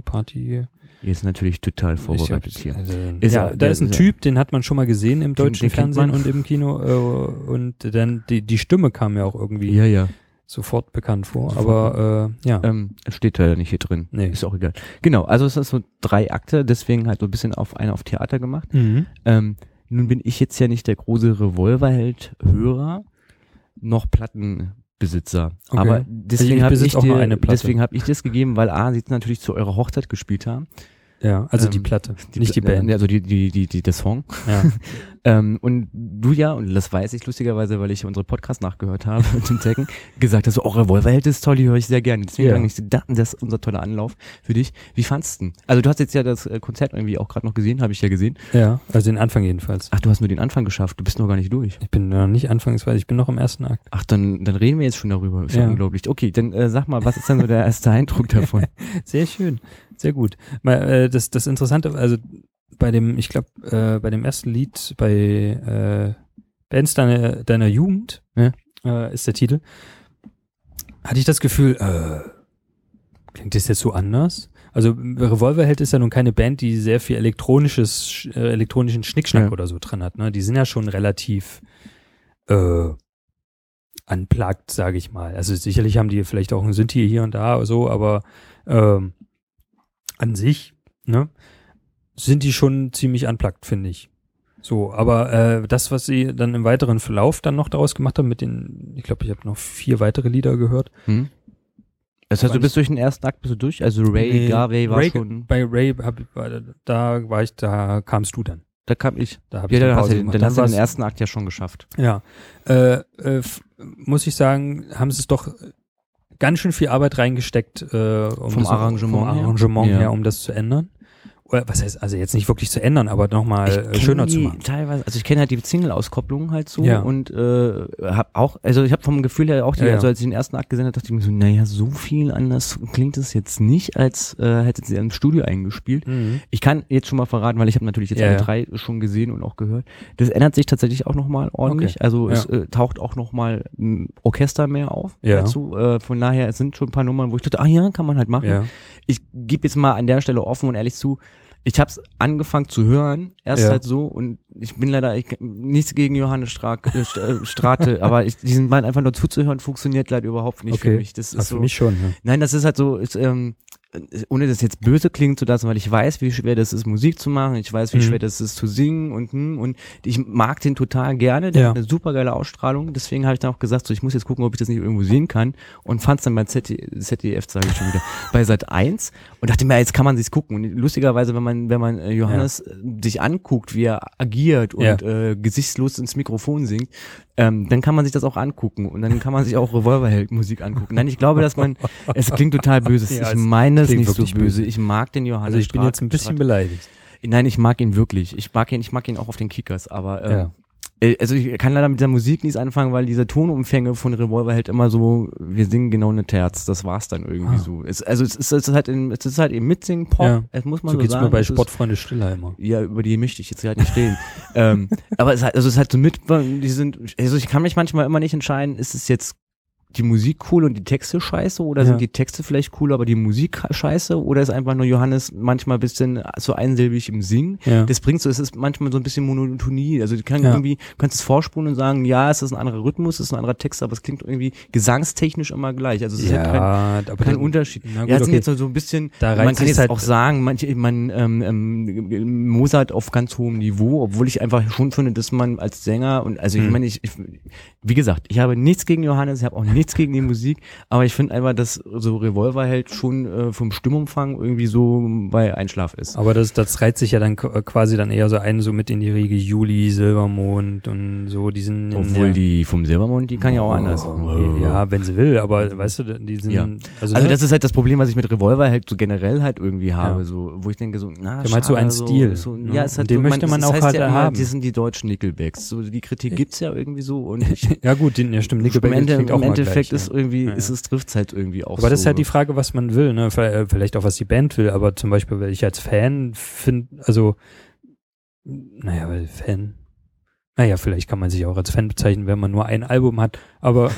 Party. Jetzt natürlich total vorbereitet Ich hier. hab- also, Ist ja, ja- da ist ein Typ, den hat man schon mal gesehen im deutschen Fernsehen und im Kino äh, und dann die, die Stimme kam mir auch irgendwie Ja, ja. sofort bekannt vor. Sofort. Aber äh, ja, Ähm, steht leider nicht hier drin. Nee. Ist auch egal. Genau, also es ist so drei Akte, deswegen halt so ein bisschen auf eine auf Theater gemacht. mhm. Ähm, nun bin ich jetzt ja nicht der große Revolverheld-Hörer, noch Plattenbesitzer. Okay. Aber Also deswegen ich habe ich, dir- Platte. deswegen hab ich das gegeben, weil A, sie natürlich zu eurer Hochzeit gespielt haben. Ja, also die ähm, Platte, nicht die Pla- Band. Also die, die, die, die, der Song. Ja. *laughs* Ähm, und du ja, und das weiß ich lustigerweise, weil ich unsere Podcast nachgehört habe mit dem Tekken, *laughs* gesagt hast, so, oh, Revolverheld ist toll, die höre ich sehr gerne. Deswegen Ja. ja. ich, das ist unser toller Anlauf für dich. Wie fandst du denn? Also du hast jetzt ja das äh, Konzert irgendwie auch gerade noch gesehen, habe ich ja gesehen. ja, also den Anfang jedenfalls. Ach, du hast nur den Anfang geschafft, du bist noch gar nicht durch. Ich bin noch nicht anfangsweise, ich bin noch im ersten Akt. Ach, dann, dann reden wir jetzt schon darüber. Ist ja, Ja. unglaublich. Okay, dann äh, sag mal, was ist denn so der erste *laughs* Eindruck davon? Sehr schön, sehr gut. Mal, äh, das, das Interessante, also bei dem, ich glaube, äh, bei dem ersten Lied bei äh, Bands deiner, deiner Jugend Ja. äh, ist der Titel, hatte ich das Gefühl, äh, klingt das jetzt so anders? Also Revolverheld ist ja nun keine Band, die sehr viel elektronisches, sch- äh, elektronischen Schnickschnack Ja. oder so drin hat. Ne? Die sind ja schon relativ äh, unplugged, sage ich mal. Also sicherlich haben die vielleicht auch ein Synthi hier und da oder so, aber ähm, an sich, ne, sind die schon ziemlich unplugged, finde ich. So, aber äh, das, was sie dann im weiteren Verlauf dann noch daraus gemacht haben, mit den, ich glaube, ich habe noch vier weitere Lieder gehört. Hm? Das heißt, du bist durch den ersten Akt bist du durch? Also Ray Nee, Garvey war Ray, schon, Bei Ray hab, da war ich, da kamst du dann. da kam ich. Da habe Ja, ich dann hast du, gemacht. dann hast du den ersten Akt ja schon geschafft. Ja, äh, äh, muss ich sagen, haben sie es doch ganz schön viel Arbeit reingesteckt, äh, um Vom das, Arrangement vom her? Arrangement Ja. her, um das zu ändern. Oder was heißt, also jetzt nicht wirklich zu ändern, aber nochmal äh, schöner zu machen. Teilweise, also ich kenne halt die Single-Auskopplung halt so Ja. und äh, habe auch, also ich habe vom Gefühl her auch, die, Ja, ja. also als ich den ersten Akt gesehen habe, dachte ich mir so, naja, so viel anders klingt es jetzt nicht, als äh, hätte sie im Studio eingespielt. Mhm. Ich kann jetzt schon mal verraten, weil ich habe natürlich jetzt alle drei schon gesehen und auch gehört. Das ändert sich tatsächlich auch nochmal ordentlich. Okay. Also es äh, taucht auch nochmal ein Orchester mehr auf dazu. Äh, von daher, es sind schon ein paar Nummern, wo ich dachte, ah ja, kann man halt machen. Ja. Ich gebe jetzt mal an der Stelle offen und ehrlich zu, ich habe es angefangen zu hören, erst Ja. halt so und ich bin leider ich, nichts gegen Johannes Strak, äh, äh, Strate, *laughs* aber ich, diesen Mann einfach nur zuzuhören funktioniert leider überhaupt nicht für Okay. mich. Das ist Also so, für mich schon. Ja. Nein, das ist halt so, ist, ähm, ohne dass jetzt böse klingt, so das, weil ich weiß, wie schwer das ist, Musik zu machen, ich weiß, wie Mhm. schwer das ist zu singen und hm, und ich mag den total gerne, der Ja. hat eine super geile Ausstrahlung, deswegen habe ich dann auch gesagt, so ich muss jetzt gucken, ob ich das nicht irgendwo sehen kann und fand es dann bei ZD, ZDF, sage ich schon wieder, bei Sat 1 und dachte mir, jetzt kann man sich's gucken und lustigerweise, wenn man wenn man äh, Johannes äh, sich anguckt, wie er agiert und Ja. äh, gesichtslos ins Mikrofon singt, ähm, dann kann man sich das auch angucken und dann kann man sich auch Revolverheld Musik angucken. Nein, ich glaube, dass man, es klingt total böse, Ja, ich meine es nicht so böse. böse. Ich mag den Johannes Also ich bin Strack- jetzt ein bisschen Strack- beleidigt. Nein, ich mag ihn wirklich. Ich mag ihn, ich mag ihn auch auf den Kickers, aber ähm, Ja. Äh, Also ich kann leider mit der Musik nichts anfangen, weil diese Tonumfänge von Revolver halt immer so, wir singen genau eine Terz, das war's dann irgendwie Ah. so. Es, also es ist, es ist halt in, es ist halt eben mitsingen Pop, Ja. es muss man So so, geht's sagen. mir bei Sportfreunde Stiller immer. Ja, über die möchte ich jetzt halt nicht reden. *laughs* ähm, aber es ist halt, also es ist halt so mit, die sind, also ich kann mich manchmal immer nicht entscheiden, ist es jetzt die Musik cool und die Texte scheiße oder Ja. sind die Texte vielleicht cool, aber die Musik scheiße oder ist einfach nur Johannes manchmal ein bisschen so einsilbig im Singen. Ja. Das bringt so, es ist manchmal so ein bisschen Monotonie. Also du kannst Ja. irgendwie, du kannst es vorspulen und sagen, ja, es ist ein anderer Rhythmus, es ist ein anderer Text, aber es klingt irgendwie gesangstechnisch immer gleich. Also es ist halt kein, aber kein dann- Unterschied. Na gut, ja, es sind okay. jetzt so ein bisschen, Da man kann jetzt halt- auch sagen, manche, man, ähm, ähm, Mozart auf ganz hohem Niveau, obwohl ich einfach schon finde, dass man als Sänger und also ich Hm. meine, ich, ich, wie gesagt, ich habe nichts gegen Johannes, ich habe auch nichts gegen die Musik, aber ich finde einfach, dass so Revolverheld schon äh, vom Stimmumfang irgendwie so bei Einschlaf ist. Aber das, das reiht sich ja dann k- quasi dann eher so ein, so mit in die Riege Juli, Silbermond und so diesen. Obwohl die vom Silbermond, die kann ja auch anders. Ja, wenn sie will, aber weißt du, die sind. Ja. Also, Also ne? das ist halt das Problem, was ich mit Revolver halt so generell halt irgendwie habe, Ja. so wo ich denke so, na, Der meint so schade, einen Stil, so, ne? ja, es hat den so, möchte man auch halt ja haben. Das sind die deutschen Nickelbacks. So die Kritik gibt's ja irgendwie so und *laughs* ja gut, den, ja stimmt, im, Nickelback klingt auch mal Endeffekt ist ja. irgendwie, Ja, ja. ist es trifft's halt irgendwie auch. Aber das ist so. halt die Frage, was man will, ne? Vielleicht äh, vielleicht auch, was die Band will, aber zum Beispiel, weil ich als Fan finde, also, naja, weil Fan, naja, vielleicht kann man sich auch als Fan bezeichnen, wenn man nur ein Album hat, aber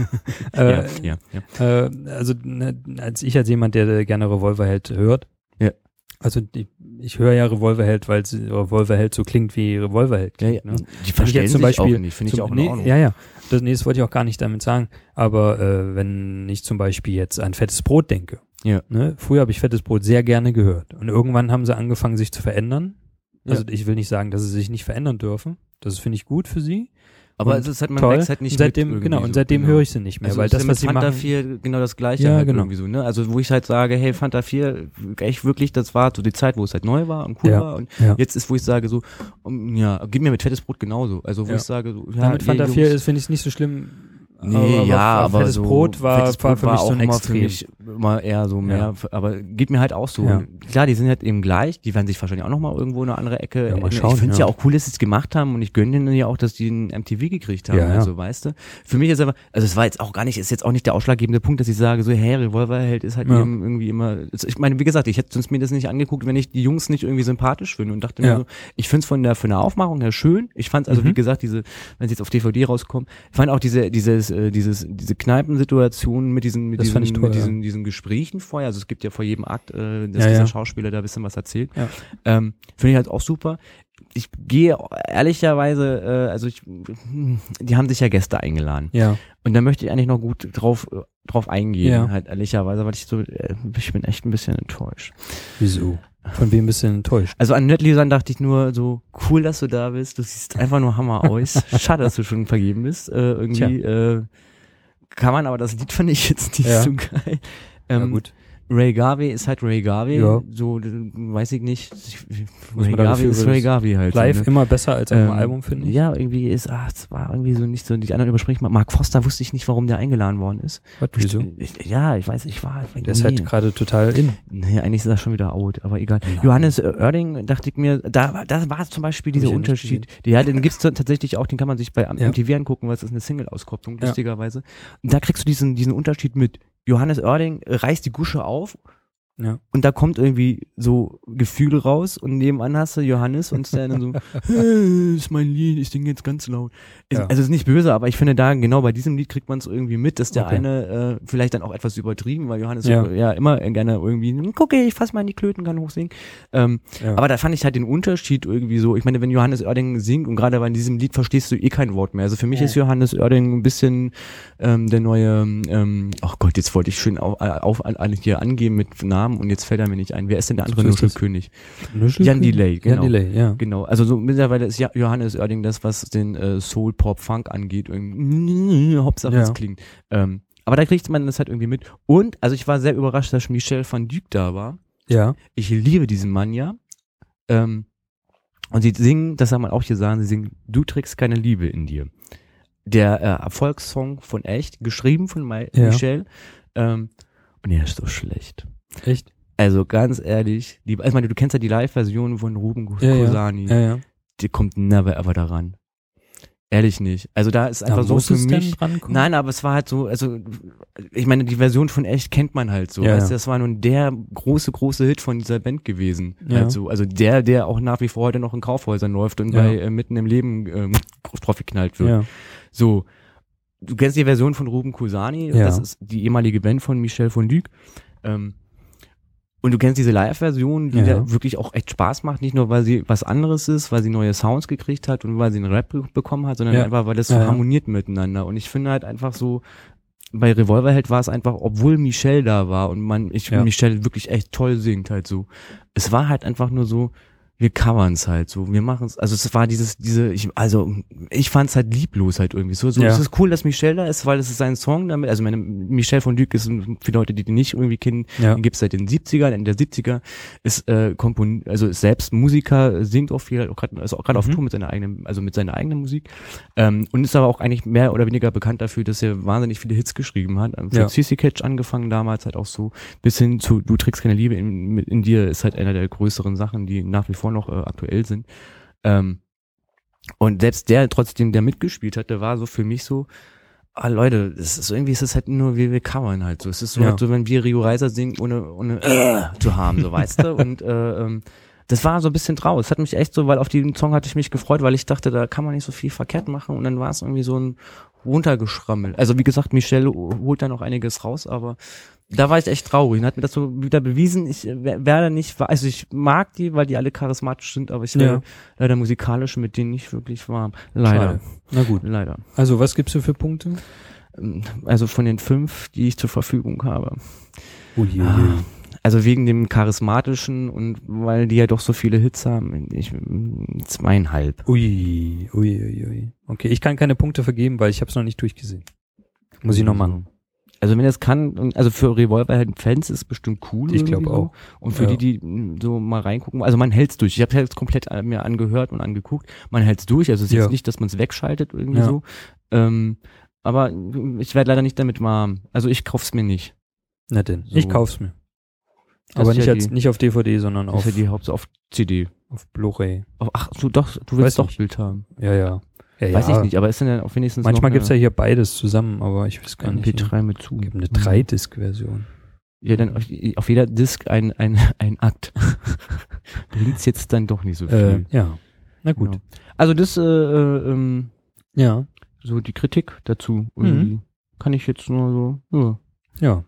*laughs* ja, äh, ja, ja. äh, also ne, als ich als jemand, der gerne Revolverheld hört, Ja. Also die, ich höre ja Revolverheld, weil Revolverheld so klingt wie Revolverheld Ja, klingt, ja. ne? Die ich verstehen jetzt zum sich Beispiel auch nicht, finde ich auch in nee, Ordnung. Ja, ja. Das, nee, das wollte ich auch gar nicht damit sagen. Aber äh, wenn ich zum Beispiel jetzt an fettes Brot denke. Ja. Ne? Früher habe ich fettes Brot sehr gerne gehört. Und irgendwann haben sie angefangen, sich zu verändern. Also ich will nicht sagen, dass sie sich nicht verändern dürfen. Das finde ich gut für sie. Aber Und es ist halt, man toll. halt nicht und seitdem, genau, und so, seitdem genau. höre ich sie nicht mehr, Also weil das, was sie mit Fanta machen, 4 genau das gleiche Ja, halt genau. irgendwie so, ne? Also wo ich halt sage, hey, Fanta 4, echt wirklich, das war so die Zeit, wo es halt neu war und cool Ja, war und ja. jetzt ist, wo ich sage so, um, ja, gib mir mit fettes Brot genauso. Also wo ich sage so, ja, mit Fanta ihr 4 Jungs- ist, finde ich es nicht so schlimm. Nee, ja, aber fettes so, Brot war, fettes war Brot für mich so ein Extrem. Mich immer eher so mehr, Ja. aber geht mir halt auch so. Ja. Klar, die sind halt eben gleich, die werden sich wahrscheinlich auch nochmal irgendwo in eine andere Ecke. Ja, mal ich schauen, finde es ja. ja. auch cool, dass sie es gemacht haben und ich gönne denen ja auch, dass die einen MTV gekriegt haben. Ja. Also, weißt du, für mich ist aber, also es war jetzt auch gar nicht, ist jetzt auch nicht der ausschlaggebende Punkt, dass ich sage, so, hey, Revolverheld ist halt eben irgendwie immer, ich meine, wie gesagt, ich hätte sonst mir das nicht angeguckt, wenn ich die Jungs nicht irgendwie sympathisch finde und dachte mir so, ich finde es von der, von der Aufmachung her schön. Ich fand also, Mhm. wie gesagt, diese, wenn es jetzt auf DVD rauskommt, ich fand auch diese, dieses, äh, dieses, diese Kneipensituation mit diesen, mit Das diesen, toll, mit ja. diesen, diesen Gesprächen vorher. Also es gibt ja vor jedem Akt, äh, dass Ja, dieser ja. Schauspieler da ein bisschen was erzählt. Ähm, Finde ich halt auch super. Ich gehe ehrlicherweise, äh, also ich, die haben sich ja Gäste eingeladen. Ja. Und da möchte ich eigentlich noch gut drauf, äh, drauf eingehen, halt ehrlicherweise, weil ich so, äh, ich bin echt ein bisschen enttäuscht. Wieso? Von wem bist du denn enttäuscht? Also an Nettlisern dachte ich nur so, cool, dass du da bist. Du siehst einfach nur Hammer aus. *laughs* Schade, dass du schon vergeben bist. Äh, irgendwie äh, kann man, aber das Lied fand ich jetzt nicht Ja. so geil. ja, Ähm, gut. Ray Garvey ist halt Ray Garvey. Ja. So, d- weiß ich nicht. Ich, Muss Ray Garvey ist Ray Garvey halt. Live so, ne? immer besser als auf dem Ähm, Album, finde ich. Ja, irgendwie ist, ach, es war irgendwie so nicht so, die anderen überspringt mal. Mark Foster wusste ich nicht, warum der eingeladen worden ist. Was, wieso? Ich, ja, ich weiß, ich war. Ich Der ist halt gerade total in. Nee, eigentlich ist er schon wieder out, aber egal. Nein. Johannes äh, Oerding, dachte ich mir, da, da war zum Beispiel dieser ich ja Unterschied. Ja, den gibt's tatsächlich auch, den kann man sich bei Ja. MTV angucken, weil es ist eine Single-Auskopplung, Ja. lustigerweise. Und da kriegst du diesen, diesen Unterschied mit. Johannes Oerding reißt die Gusche auf Ja. und da kommt irgendwie so Gefühl raus und nebenan hast du Johannes und der dann so, *laughs* hey, ist mein Lied, ich singe jetzt ganz laut. Ist- Ja. Also ist nicht böse, aber ich finde da, genau bei diesem Lied kriegt man es irgendwie mit, dass der Okay. eine äh, vielleicht dann auch etwas übertrieben, weil Johannes Ja. ja, ja immer gerne irgendwie, "Hm, gucke, ich fass mal in die Klöten, kann hochsingen. Ähm, Ja. aber da fand ich halt den Unterschied irgendwie so. Ich meine, wenn Johannes Oerding singt und gerade bei diesem Lied verstehst du eh kein Wort mehr. Also für mich ist Johannes Oerding ein bisschen ähm, der neue, ähm, ach Gott, jetzt wollte ich schön auf, auf, auf hier angeben mit Namen und jetzt fällt er mir nicht ein. Wer ist denn der andere So. Nuschelkönig? Nuschel? Jan Delay, genau. Jan Delay, ja. Genau, also so mittlerweile ist Johannes Oerding das, was den äh, Soul Pop Funk angeht. *laughs* Hauptsache Ja. es klingt. Ähm, aber da kriegt man das halt irgendwie mit. Und, also ich war sehr überrascht, dass Michel van Dyk da war. Ja. Ich liebe diesen Mann ja. Ähm, und sie singen, das soll man auch hier sagen, sie singen, du trägst keine Liebe in dir. Der äh, Erfolgssong von Echt, geschrieben von Ma Ja. Michel. Ähm, und er ist so schlecht. Echt? Also ganz ehrlich, die, also ich meine, du kennst ja die Live-Version von Ruben Ja, ja. Kosani. Ja, ja. Die kommt never ever daran. Ehrlich nicht. Also da ist einfach Da so für mich. Nein, aber es war halt so, also ich meine, die Version von echt kennt man halt so. Ja, weißt das war nun der große, große Hit von dieser Band gewesen. Ja. Halt so. Also der, der auch nach wie vor heute noch in Kaufhäusern läuft und Ja. bei äh, mitten im Leben ähm, *laughs* drauf geknallt wird. Ja. So. Du kennst die Version von Ruben Kusani, Ja. das ist die ehemalige Band von Michel von Luc. Ähm, und du kennst diese Live-Version, die Ja. da wirklich auch echt Spaß macht, nicht nur weil sie was anderes ist, weil sie neue Sounds gekriegt hat und weil sie einen Rap be- bekommen hat, sondern Ja. einfach, weil das so ja. harmoniert miteinander. Und ich finde halt einfach so, bei Revolverheld war es einfach, obwohl Michelle da war und man, ich Ja. Michelle wirklich echt toll singt halt so. Es war halt einfach nur so, wir covern's halt so, wir machen's, also es war dieses, diese, ich, also ich fand's halt lieblos halt irgendwie so. so Ja. Es ist cool, dass Michelle da ist, weil es ist sein Song damit, also meine, Michelle von Luc ist für Leute, die den nicht irgendwie kennen, Ja. den gibt's seit den 70ern, Ende der 70er, ist äh, Kompon also ist selbst Musiker, singt auch viel, auch grad, ist auch gerade auf Mhm. Tour mit seiner eigenen, also mit seiner eigenen Musik ähm, und ist aber auch eigentlich mehr oder weniger bekannt dafür, dass er wahnsinnig viele Hits geschrieben hat. Ähm, Für Ja. CC Catch angefangen damals halt auch so, bis hin zu Du trägst keine Liebe in, in dir ist halt einer der größeren Sachen, die nach wie vor noch äh, aktuell sind. Ähm, und selbst der, trotzdem der mitgespielt hat, der war so für mich so, ah Leute, es ist irgendwie, es ist halt nur, wie wir covern halt so. Es ist so, Ja. halt so wenn wir Rio Reiser singen, ohne, ohne äh, zu haben, so weißt du. *laughs* Und äh, ähm, das war so ein bisschen traurig. Es hat mich echt so, weil auf den Song hatte ich mich gefreut, weil ich dachte, da kann man nicht so viel verkehrt machen. Und dann war es irgendwie so ein runtergeschrammelt. Also wie gesagt, Michelle holt da noch einiges raus, aber da war ich echt traurig und hat mir das so wieder bewiesen. Ich wer- werde nicht, also ich mag die, weil die alle charismatisch sind, aber ich werde Ja. leider musikalisch mit denen nicht wirklich warm. Leider. Schade. Na gut. Leider. Also, was gibst du für Punkte? Also von den fünf, die ich zur Verfügung habe. Ui, Ah, Also wegen dem charismatischen und weil die ja doch so viele Hits haben, ich zweieinhalb. Ui, ui, ui, ui. Okay, ich kann keine Punkte vergeben, weil ich habe es noch nicht durchgesehen. Muss ich noch machen. Also wenn er es kann, also für Revolverhelden-Fans ist es bestimmt cool. Ich glaube auch. Und für Ja. die, die so mal reingucken, also man hält's durch. Ich habe jetzt komplett äh, mir angehört und angeguckt. Man hält's durch. Also es ist Ja. jetzt nicht, dass man es wegschaltet irgendwie Ja. so. Ähm, aber ich werde leider nicht damit warm. Also ich kauf's mir nicht. Na denn, So. ich kauf's mir. Das Aber nicht, ja als, die- nicht auf DVD, sondern auf, ist ja die Hauptsache auf CD. auf Blu-ray. Ach, du doch, du Weiß willst doch nicht. Bild haben. Ja, ja. ja Weiß ja. ich nicht, aber ist denn ja auch wenigstens Manchmal noch gibt's ja hier beides zusammen, aber ich weiß gar ein nicht. MP3 mit zu. Gibt eine 3-Disc-Version. Ja, dann auf, auf jeder Disk ein, ein, ein Akt. *laughs* Bringt's jetzt dann doch nicht so Äh, viel. ja. Na gut. Genau. Also das, äh, äh, ähm, Ja. so die Kritik dazu. Mhm. Kann ich jetzt nur so, ja. Ja.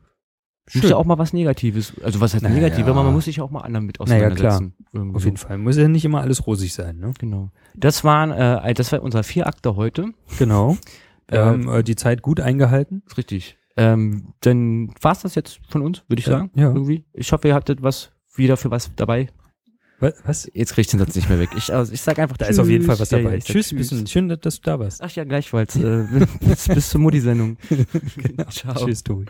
Muss ja auch mal was Negatives. Also was heißt Naja. negativ, aber man muss sich ja auch mal anderen mit Naja, klar. auseinandersetzen. Auf jeden Fall. Muss ja nicht immer alles rosig sein, ne? Genau. Das waren, äh, das war unser Vierakter heute. Genau. Wir *laughs* haben äh, die Zeit gut eingehalten. Ist richtig. Ähm, dann war's das jetzt von uns, würde ich Ja, sagen. ja. Irgendwie. Ich hoffe, ihr hattet was wieder für was dabei. Wa- Was? Jetzt krieg ich den Satz nicht mehr weg. Ich, also ich sag einfach, Da ist auf jeden Fall was Ja, dabei. ja, ich sag tschüss, Bisschen, schön, dass du da warst. Ach ja, gleichfalls. äh, *laughs* bis, bis zur Mutti-Sendung. *laughs* Ciao. Tschüss, Tobi.